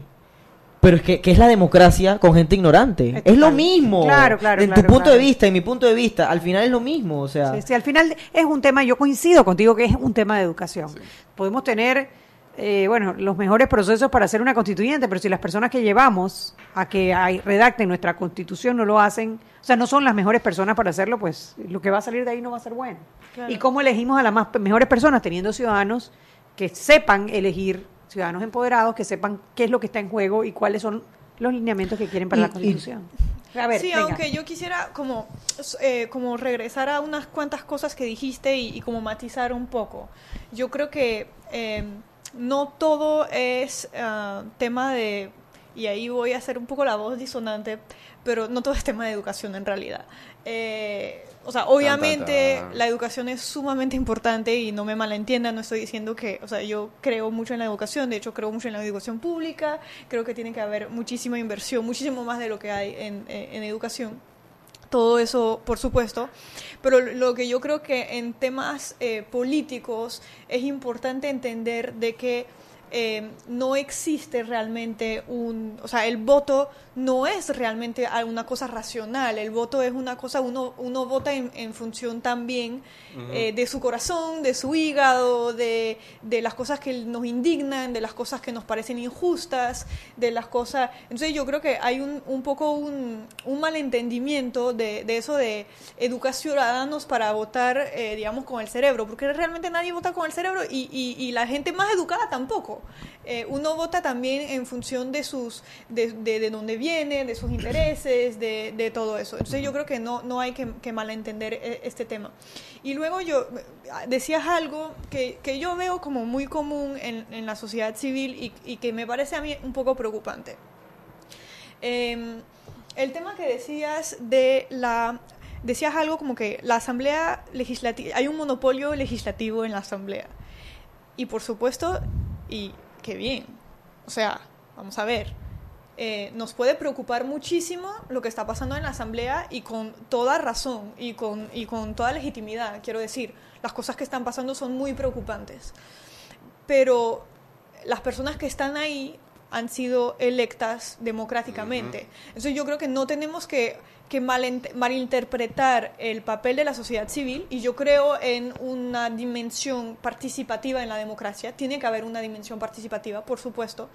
Pero es que, que es la democracia con gente ignorante. Es, lo mismo.
Claro, claro.
En tu punto de vista, en mi punto de vista, al final es lo mismo. O sea.
Sí, sí, al final es un tema, yo coincido contigo que es un tema de educación. Sí. Podemos tener eh, bueno, los mejores procesos para hacer una constituyente, pero si las personas que llevamos a que redacten nuestra constitución no lo hacen, o sea, no son las mejores personas para hacerlo, pues lo que va a salir de ahí no va a ser bueno. Claro. ¿Y cómo elegimos a las más, mejores personas? Teniendo ciudadanos que sepan elegir, ciudadanos empoderados, que sepan qué es lo que está en juego y cuáles son los lineamientos que quieren para
y,
la constitución.
Y, a ver, sí, venga. aunque yo quisiera como, eh, como regresar a unas cuantas cosas que dijiste y, y como matizar un poco. Yo creo que... Eh, no todo es uh, tema de, y ahí voy a hacer un poco la voz disonante, pero no todo es tema de educación en realidad. Eh, o sea, obviamente tan, tan, tan. la educación es sumamente importante y no me malentiendan, no estoy diciendo que, o sea, yo creo mucho en la educación, de hecho creo mucho en la educación pública, creo que tiene que haber muchísima inversión, muchísimo más de lo que hay en, en, en educación todo eso, por supuesto, pero lo que yo creo que en temas eh, políticos es importante entender de que eh, no existe realmente un, o sea, el voto no es realmente una cosa racional, el voto es una cosa, uno, uno vota en, en función también uh -huh. eh, de su corazón, de su hígado, de, de, las cosas que nos indignan, de las cosas que nos parecen injustas, de las cosas... Entonces yo creo que hay un, un poco un, un malentendimiento de, de, eso de educar ciudadanos para votar, eh, digamos, con el cerebro, porque realmente nadie vota con el cerebro y, y, y la gente más educada tampoco. Eh, uno vota también en función de sus de, de, de dónde viene, de sus intereses, de, de, todo eso. Entonces yo creo que no, no hay que, que malentender eh, este tema. Y luego yo decías algo que, que yo veo como muy común en, en la sociedad civil y, que me parece a mí un poco preocupante. Eh, el tema que decías de la decías algo como que la asamblea legislativa hay un monopolio legislativo en la asamblea y por supuesto y qué bien. O sea vamos a ver. Eh, nos puede preocupar muchísimo lo que está pasando en la asamblea y con toda razón y con y con toda legitimidad quiero decir. Las cosas que están pasando son muy preocupantes. Pero las personas que están ahí han sido electas democráticamente. Uh -huh. Entonces yo creo que no tenemos que, que malinterpretar el papel de la sociedad civil y yo creo en una dimensión participativa en la democracia. Tiene que haber una dimensión participativa, por supuesto,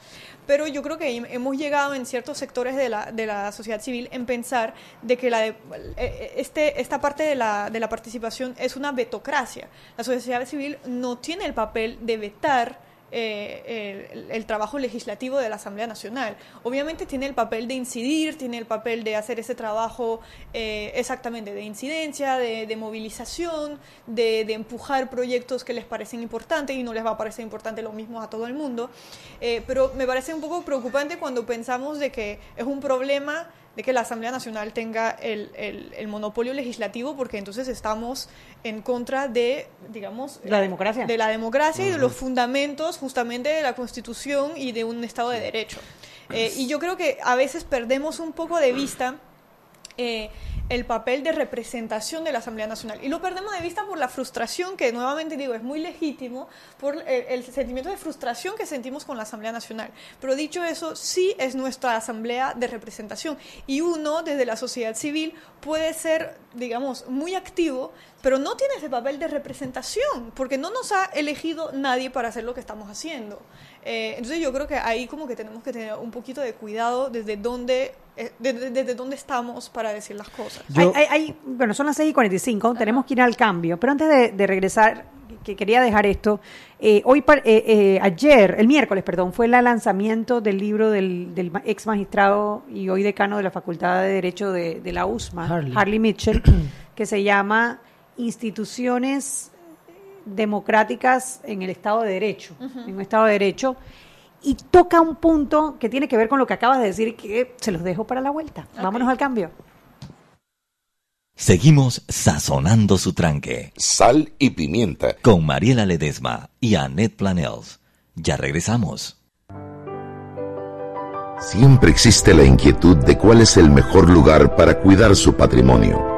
pero yo creo que hemos llegado en ciertos sectores de la, de la sociedad civil en pensar de que la de, este, esta parte de la, de la participación es una vetocracia. La sociedad civil no tiene el papel de vetar eh, el, trabajo legislativo de la Asamblea Nacional. Obviamente tiene el papel de incidir, tiene el papel de hacer ese trabajo eh, exactamente de incidencia, de, movilización, de, de, empujar proyectos que les parecen importantes y no les va a parecer importante lo mismo a todo el mundo. Eh, pero me parece un poco preocupante cuando pensamos de que es un problema de que la Asamblea Nacional tenga el, el, el, monopolio legislativo, porque entonces estamos en contra de, digamos,
la democracia.
de la democracia uh -huh. y de los fundamentos justamente de la Constitución y de un Estado de Derecho. Eh, y yo creo que a veces perdemos un poco de vista eh, el papel de representación de la Asamblea Nacional. Y lo perdemos de vista por la frustración, que nuevamente digo, es muy legítimo, por el, el, sentimiento de frustración que sentimos con la Asamblea Nacional. Pero dicho eso, sí es nuestra Asamblea de representación. Y uno, desde la sociedad civil, puede ser, digamos, muy activo, pero no tiene ese papel de representación, porque no nos ha elegido nadie para hacer lo que estamos haciendo. Eh, entonces yo creo que ahí como que tenemos que tener un poquito de cuidado desde dónde, eh, desde, desde dónde estamos para decir las cosas.
Yo, hay, hay, hay, bueno, son las 6 y 45, Ajá. tenemos que ir al cambio, pero antes de, de regresar, que quería dejar esto, eh, hoy, eh, ayer, el miércoles, perdón, fue el lanzamiento del libro del, del, ex magistrado y hoy decano de la Facultad de Derecho de, de la USMA, Harley, Harley Mitchell, *clears throat* que se llama Instituciones democráticas en el Estado de Derecho, uh -huh. en un Estado de Derecho, y toca un punto que tiene que ver con lo que acabas de decir, que se los dejo para la vuelta. Okay. Vámonos al cambio.
Seguimos sazonando su tranque.
Sal y pimienta.
Con Mariela Ledesma y Annette Planels. Ya regresamos.
Siempre existe la inquietud de cuál es el mejor lugar para cuidar su patrimonio.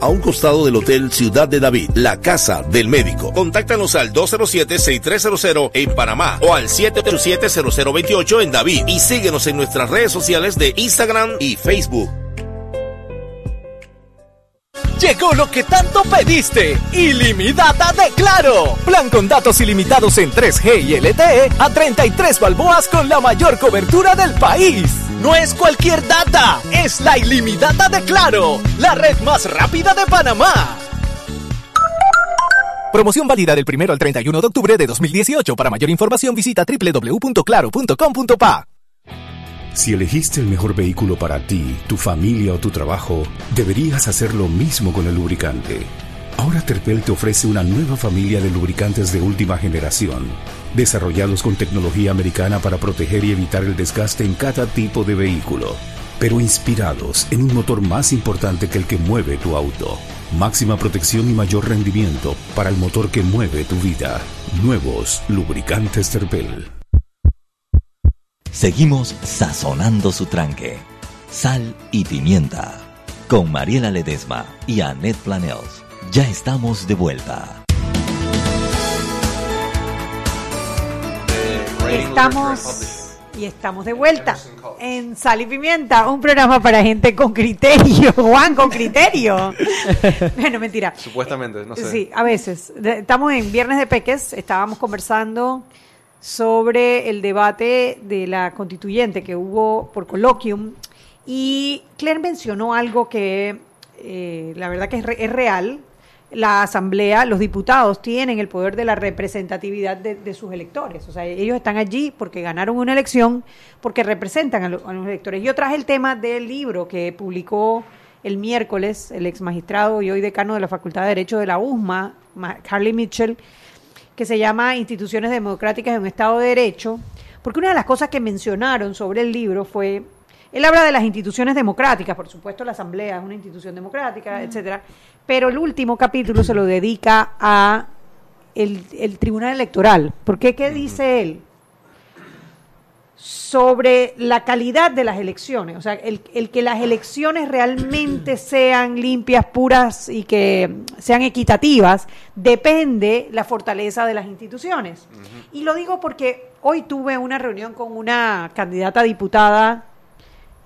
a un costado del Hotel Ciudad de David, la casa del médico. Contáctanos al 207-6300 en Panamá o al 787-0028 en David y síguenos en nuestras redes sociales de Instagram y Facebook.
Llegó lo que tanto pediste, ilimitada de Claro. Plan con datos ilimitados en 3G y LTE a 33 balboas con la mayor cobertura del país. No es cualquier data, es la ilimitada de Claro, la red más rápida de Panamá. Promoción válida del 1 al 31 de octubre de 2018. Para mayor información visita www.claro.com.pa.
Si elegiste el mejor vehículo para ti, tu familia o tu trabajo, deberías hacer lo mismo con el lubricante. Ahora Terpel te ofrece una nueva familia de lubricantes de última generación, desarrollados con tecnología americana para proteger y evitar el desgaste en cada tipo de vehículo. pero inspirados en un motor más importante que el que mueve tu auto. Máxima protección y mayor rendimiento para el motor que mueve tu vida. Nuevos lubricantes Terpel.
Seguimos sazonando su tranque. Sal y pimienta. Con Mariela Ledesma y Annette Planels. Ya estamos de vuelta.
Estamos y estamos de vuelta en Sal y Pimienta, un programa para gente con criterio. *laughs* Juan, con criterio. *laughs* bueno, mentira.
Supuestamente, no sé.
Sí, a veces. Estamos en Viernes de Peques, estábamos conversando sobre el debate de la constituyente que hubo por coloquium y Claire mencionó algo que eh, la verdad que es, re- es real. La asamblea, los diputados tienen el poder de la representatividad de, de sus electores. O sea, ellos están allí porque ganaron una elección, porque representan a, lo- a los electores. Yo traje el tema del libro que publicó el miércoles el ex magistrado y hoy decano de la Facultad de Derecho de la USMA, Ma- Carly Mitchell, que se llama Instituciones Democráticas en un Estado de Derecho, porque una de las cosas que mencionaron sobre el libro fue, él habla de las instituciones democráticas, por supuesto la Asamblea es una institución democrática, etcétera, pero el último capítulo se lo dedica a el, el Tribunal Electoral. ¿Por qué? ¿Qué dice él? sobre la calidad de las elecciones, o sea, el, el que las elecciones realmente *clears throat* sean limpias, puras y que sean equitativas, depende la fortaleza de las instituciones. Y lo digo porque hoy tuve una reunión con una candidata a diputada,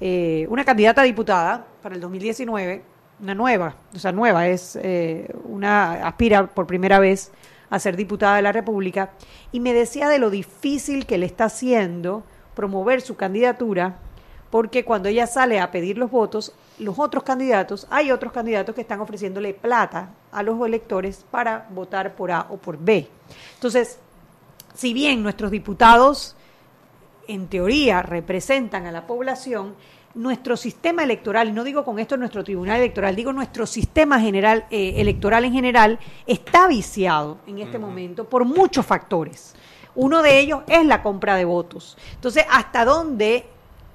eh, una candidata a diputada para el 2019, una nueva, o sea, nueva, es eh, una, aspira por primera vez a ser diputada de la República, y me decía de lo difícil que le está haciendo promover su candidatura, porque cuando ella sale a pedir los votos, los otros candidatos, hay otros candidatos que están ofreciéndole plata a los electores para votar por A o por B. Entonces, si bien nuestros diputados en teoría representan a la población, nuestro sistema electoral, y no digo con esto nuestro tribunal electoral, digo nuestro sistema general eh, electoral en general, está viciado en este momento por muchos factores. Uno de ellos es la compra de votos. Entonces, ¿hasta dónde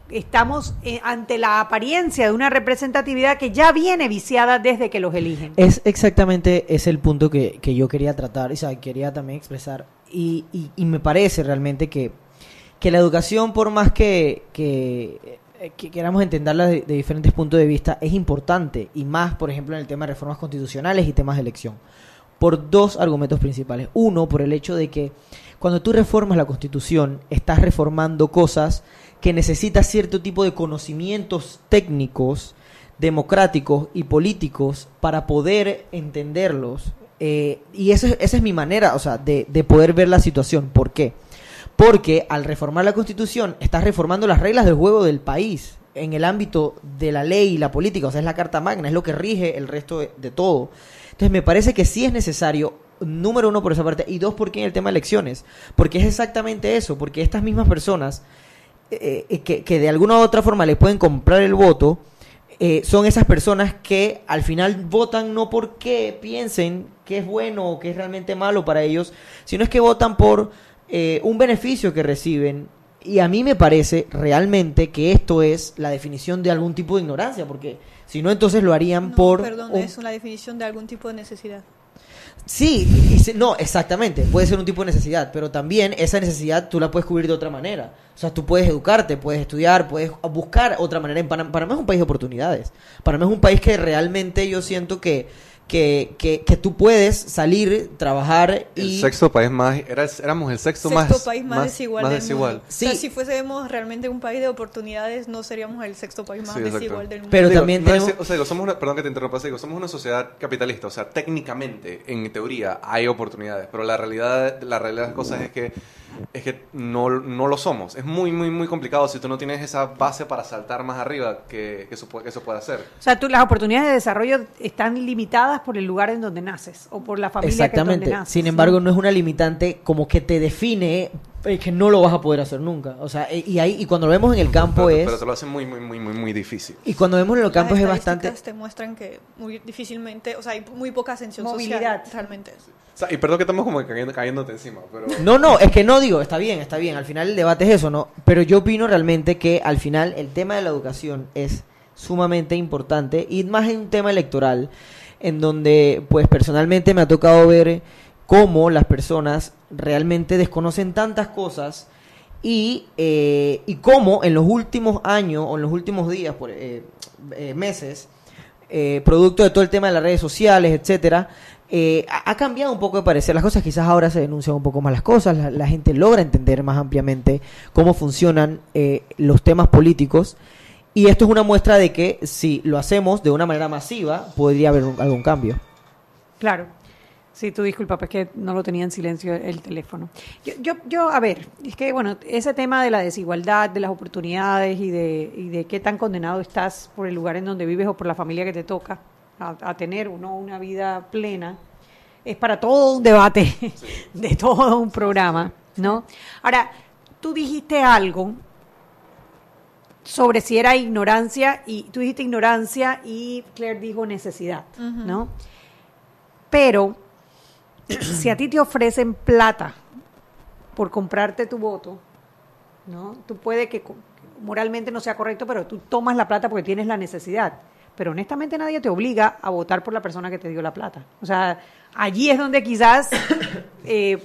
estamos eh, ante la apariencia de una representatividad que ya viene viciada desde que los eligen?
Es exactamente ese el punto que, que yo quería tratar, o sea, quería también expresar. Y, y, y me parece realmente que, que la educación, por más que, eh, que queramos entenderla de, diferentes puntos de vista, es importante. Y más, por ejemplo, en el tema de reformas constitucionales y temas de elección. Por dos argumentos principales. Uno, por el hecho de que cuando tú reformas la constitución, estás reformando cosas que necesitas cierto tipo de conocimientos técnicos, democráticos y políticos para poder entenderlos. Eh, y esa, es- esa es mi manera, o sea, de, de poder ver la situación. ¿Por qué? Porque al reformar la constitución, estás reformando las reglas del juego del país en el ámbito de la ley y la política, o sea, es la Carta Magna, es lo que rige el resto de, todo. Entonces, me parece que sí es necesario, número uno por esa parte, y dos, porque en el tema de elecciones, porque es exactamente eso, porque estas mismas personas eh, eh, que, que de alguna u otra forma le pueden comprar el voto, eh, son esas personas que al final votan no porque piensen que es bueno o que es realmente malo para ellos, sino es que votan por eh, un beneficio que reciben. Y a mí me parece realmente que esto es la definición de algún tipo de ignorancia, porque si no, entonces lo harían por...
Perdón,
un-
es una definición de algún tipo de necesidad.
Sí, y se- no, exactamente. Puede ser un tipo de necesidad, pero también esa necesidad tú la puedes cubrir de otra manera. O sea, tú puedes educarte, puedes estudiar, puedes buscar otra manera. En Panam- Panamá es un país de oportunidades. Panamá es un país que realmente yo siento que, que, que, que tú puedes salir, trabajar
El
y...
sexto país más, era, éramos el sexto,
Sexto
más,
país más, desigual
más
del
desigual.
mundo. O sea, si fuésemos realmente un país de oportunidades, no seríamos el sexto país más
Sí,
desigual del mundo.
Pero
Digo,
también
no es-
tenemos-
o sea, digo, somos una, perdón que te interrumpa, digo, somos una sociedad capitalista, o sea, técnicamente, en teoría, hay oportunidades, pero la realidad, la realidad de las cosas es que es que no, no lo somos. Es muy, muy, muy complicado si tú no tienes esa base para saltar más arriba que, que eso, puede, que eso pueda hacer.
O sea, tú, las oportunidades de desarrollo están limitadas por el lugar en donde naces o por la familia que es donde
Exactamente.
naces.
Sin embargo, no es una limitante como que te define es que no lo vas a poder hacer nunca. O sea, y ahí y cuando lo vemos en el campo
pero,
es
pero te lo hacen muy, muy, muy, muy, muy difícil.
y cuando vemos en los campos es
Las
bastante
estadísticas te muestran que muy difícilmente, o sea, hay muy poca ascensión
Movilidad.
social realmente.
O sea, y perdón que estamos como cayendo, cayéndote encima, pero...
No, no, es que no digo, está bien, está bien, al final el debate es eso, ¿no? Pero yo opino realmente que al final el tema de la educación es sumamente importante y más en un tema electoral en donde pues personalmente me ha tocado ver cómo las personas realmente desconocen tantas cosas y, eh, y cómo en los últimos años o en los últimos días, por, eh, eh, meses, eh, producto de todo el tema de las redes sociales, etcétera, eh, ha cambiado un poco de parecer las cosas. Quizás ahora se denuncian un poco más las cosas, la, gente logra entender más ampliamente cómo funcionan eh, los temas políticos. Y esto es una muestra de que si lo hacemos de una manera masiva, podría haber algún cambio.
Claro. Sí, tú disculpa, pues que no lo tenía en silencio el teléfono. Yo, yo, yo, a ver, es que, bueno, ese tema de la desigualdad, de las oportunidades y de, y de qué tan condenado estás por el lugar en donde vives o por la familia que te toca a, a tener uno una vida plena, es para todo un debate, *laughs* de todo un programa, ¿no? Ahora, tú dijiste algo sobre si era ignorancia y tú dijiste ignorancia y Claire dijo necesidad. ¿no? Pero si a ti te ofrecen plata por comprarte tu voto, ¿no? Tú puede que moralmente no sea correcto, pero tú tomas la plata porque tienes la necesidad. Pero honestamente nadie te obliga a votar por la persona que te dio la plata. O sea, allí es donde quizás *coughs* eh,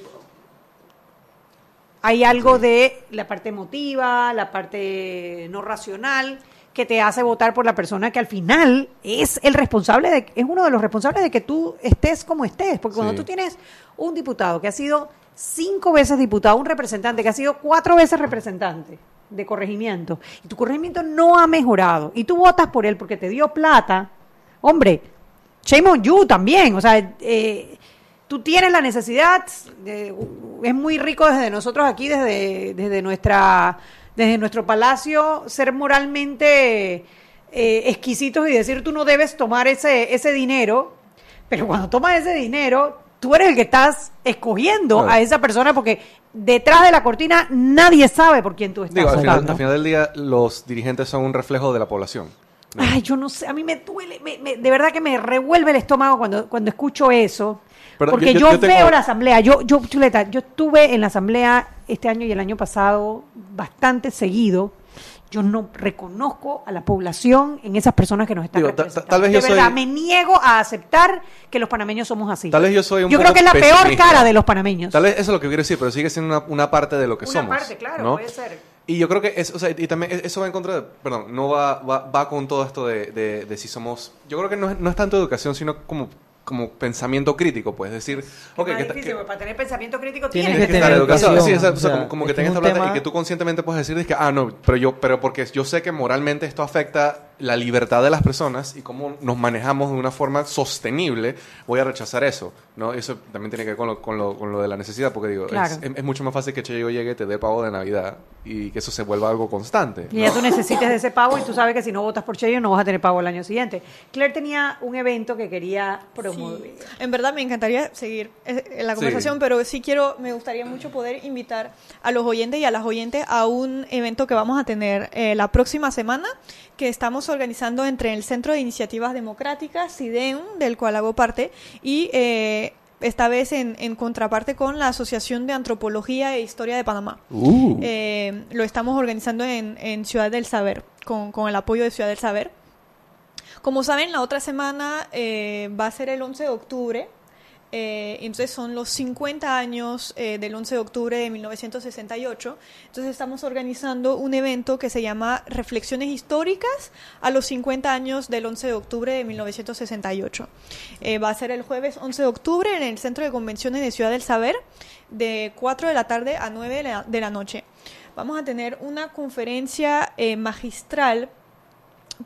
hay algo de la parte emotiva, la parte no racional, que te hace votar por la persona que al final es el responsable, de, es uno de los responsables de que tú estés como estés. Porque cuando
Sí.
tú tienes un diputado que ha sido cinco veces diputado, un representante que ha sido cuatro veces representante de corregimiento, y tu corregimiento no ha mejorado, y tú votas por él porque te dio plata, hombre, shame on you también. O sea, eh, tú tienes la necesidad, de- es muy rico desde nosotros aquí, desde, desde nuestra desde nuestro palacio, ser moralmente eh, exquisitos y decir tú no debes tomar ese, ese dinero, pero cuando tomas ese dinero, tú eres el que estás escogiendo
Claro.
a esa persona porque detrás de la cortina nadie sabe por quién tú estás
Digo, al final,
votando.
al final del día, los dirigentes son un reflejo de la población.
Ay, yo no sé, a mí me duele, me- me- de verdad que me revuelve el estómago cuando, cuando escucho eso.
Pero
porque
yo-
yo,
yo- yo tengo-
veo la asamblea, yo, yo, Chuleta, yo estuve en la asamblea este año y el año pasado bastante seguido. Yo no reconozco a la población en esas personas que nos están
Digo, ta- ta-
representando.
tal vez
de
yo
verdad,
soy-
me niego a aceptar que los panameños somos así.
Tal vez yo soy un
Yo creo que es la peor cara de los panameños.
Tal vez eso es lo que quiero decir, pero sigue siendo una, una parte de lo que
Una
somos.
parte, claro,
¿no?
puede ser.
Y yo creo que es, o sea, y también eso va en contra de, perdón, no va, va, va con todo esto de, de, de si somos, yo creo que no es, no es tanto educación, sino como, como pensamiento crítico, pues, decir, ok,
Más
que,
difícil,
que-
para tener pensamiento crítico
Tienes
tienes,
que estar
tener educación,
Sí, o sea,
o
sea, como, como que
es que
tengas
es
esta plata y
tema-
que tú conscientemente puedes decir, es que, ah, no, pero yo, pero porque yo sé que moralmente esto afecta la libertad de las personas y cómo nos manejamos de una forma sostenible, voy a rechazar eso, ¿no? Eso también tiene que ver con lo, con lo, con lo de la necesidad, porque digo,
Claro.
es, es- es mucho más fácil que Cheyo llegue, te dé pavo de Navidad y que eso se vuelva algo constante.
Y ya tú necesites de ese pavo y tú sabes que si no votas por Cheyo no vas a tener pavo el año siguiente. Claire tenía un evento que quería promover.
Sí. En verdad me encantaría seguir eh, en la
Sí.
conversación, pero sí quiero, me gustaría mucho poder invitar a los oyentes y a las oyentes a un evento que vamos a tener eh, la próxima semana, que estamos organizando entre el Centro de Iniciativas Democráticas, CIDEM, del cual hago parte, y eh, esta vez en, en contraparte con la Asociación de Antropología e Historia de Panamá.
Uh.
Eh, lo estamos organizando en, en Ciudad del Saber, con, con el apoyo de Ciudad del Saber. Como saben, la otra semana eh, va a ser el 11 de octubre. eh, entonces son los 50 años eh, del 11 de octubre de 1968. Entonces estamos organizando un evento que se llama Reflexiones Históricas a los 50 años del 11 de octubre de 1968. Eh, va a ser el jueves 11 de octubre en el Centro de Convenciones de Ciudad del Saber de 4 de la tarde a 9 de la, noche. Vamos a tener una conferencia magistral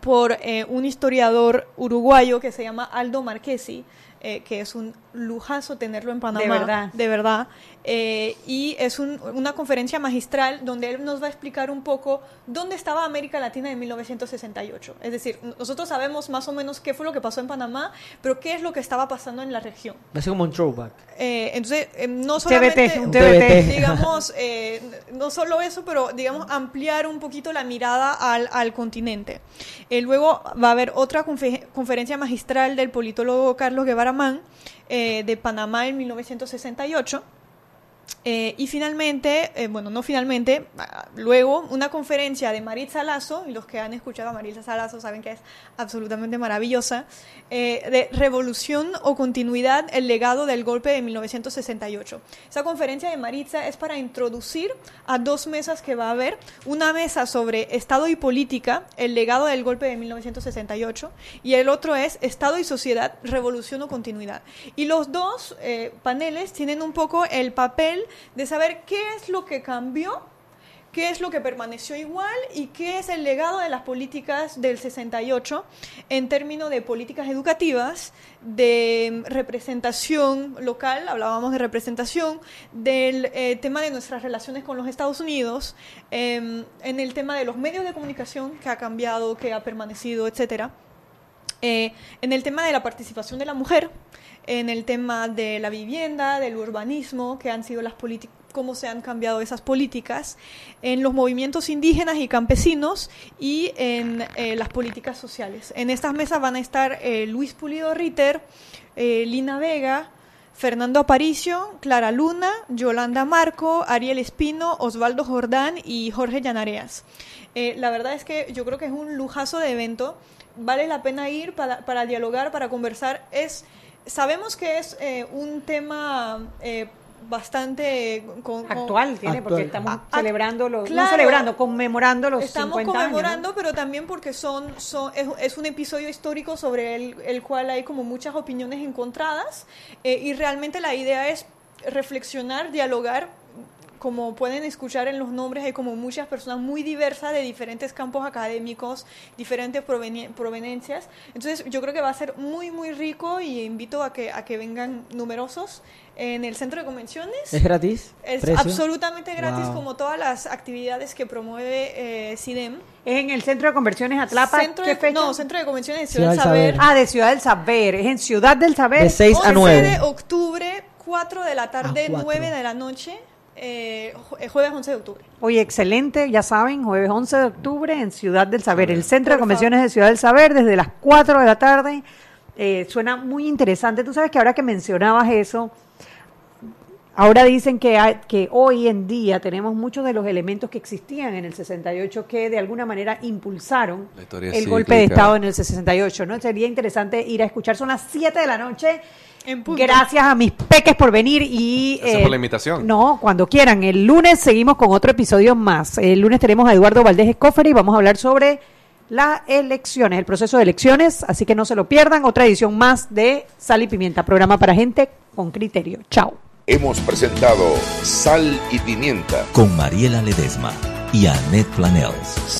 por eh, un historiador uruguayo que se llama Aldo Marchesi. eh, que es un lujazo tenerlo en Panamá.
De verdad.
De verdad. Eh, y es un- una conferencia magistral donde él nos va a explicar un poco dónde estaba América Latina en 1968. Es decir, nosotros sabemos más o menos qué fue lo que pasó en Panamá, pero qué es lo que estaba pasando en la región.
Va a ser como un throwback.
Eh, entonces, eh, no
TBT,
solamente,
un TBT. *laughs*
digamos, *laughs* eh, no solo eso, pero digamos ampliar un poquito la mirada al, al continente. Eh, luego va a haber otra confe- conferencia magistral del politólogo Carlos Guevara Mann eh, de Panamá en 1968. Eh, y finalmente, eh, bueno, no finalmente, luego una conferencia de Maritza Lazo, y los que han escuchado a Maritza Lazo saben que es absolutamente maravillosa, eh, de Revolución o Continuidad, el legado del golpe de 1968. Esa conferencia de Maritza es para introducir a dos mesas que va a haber, una mesa sobre Estado y Política, el legado del golpe de 1968, y el otro es Estado y Sociedad, Revolución o Continuidad. Y los dos eh, paneles tienen un poco el papel de saber qué es lo que cambió, qué es lo que permaneció igual y qué es el legado de las políticas del 68 en términos de políticas educativas, de representación local, hablábamos de representación, del eh, tema de nuestras relaciones con los Estados Unidos, em, en el tema de los medios de comunicación, que ha cambiado, que ha permanecido, etcétera. Eh, en el tema de la participación de la mujer, en el tema de la vivienda, del urbanismo, que han sido las políticas cómo se han cambiado esas políticas, en los movimientos indígenas y campesinos y en eh, las políticas sociales. En estas mesas van a estar eh, Luis Pulido Ritter, eh, Lina Vega, Fernando Aparicio, Clara Luna, Yolanda Marco, Ariel Espino, Osvaldo Jordán y Jorge Llanareas. La verdad es que yo creo que es un lujazo de evento. Vale la pena ir para, para dialogar, para conversar. Es, sabemos que es eh, un tema eh, bastante con- con-
Actual tiene, porque estamos
ah,
celebrando los, no celebrando, conmemorando los
Estamos
50 años, ¿no?
conmemorando, pero también porque son, son es, es un episodio histórico sobre el, el cual hay como muchas opiniones encontradas eh, y realmente la idea es reflexionar, dialogar. Como pueden escuchar en los nombres, hay como muchas personas muy diversas de diferentes campos académicos, diferentes proveni- provenencias. Entonces, yo creo que va a ser muy, muy rico y invito a que, a que vengan numerosos en el centro de convenciones.
¿Es gratis?
Es
¿Precio?
absolutamente gratis,
Wow.
como todas las actividades que promueve eh, CIDEM.
Es en el Centro de Conversiones Atlapa.
Centro
¿Qué
de-
fecha?
No, Centro de Convenciones de
Ciudad
Ciudad,
del
Saber.
Saber.
Ah, de Ciudad del Saber. Es en Ciudad del Saber.
De 6 a
11
9.
de octubre, 4 de la tarde,
Ah, cuatro.
9 de la noche, eh, eh, jueves 11 de octubre.
Oye, excelente, ya saben, jueves 11 de octubre en Ciudad del Saber, el Centro de Convenciones de Ciudad del Saber, desde las 4 de la tarde. Eh, suena muy interesante. Tú sabes que ahora que mencionabas eso, ahora dicen que, hay- que hoy en día tenemos muchos de los elementos que existían en el 68 que de alguna manera impulsaron el golpe de. Estado en el 68, ¿no? Sería interesante ir a escuchar. Son las 7 de la noche.
En punto.
Gracias a mis peques por venir y... eh,
Gracias por la invitación.
No, cuando quieran. El lunes seguimos con otro episodio más. El lunes tenemos a Eduardo Valdés Escofer y vamos a hablar sobre las elecciones, el proceso de elecciones, así que no se lo pierdan. Otra edición más de Sal y Pimienta, programa para gente con criterio. Chao.
Hemos presentado Sal y Pimienta.
Con Mariela Ledesma y Annette Planels.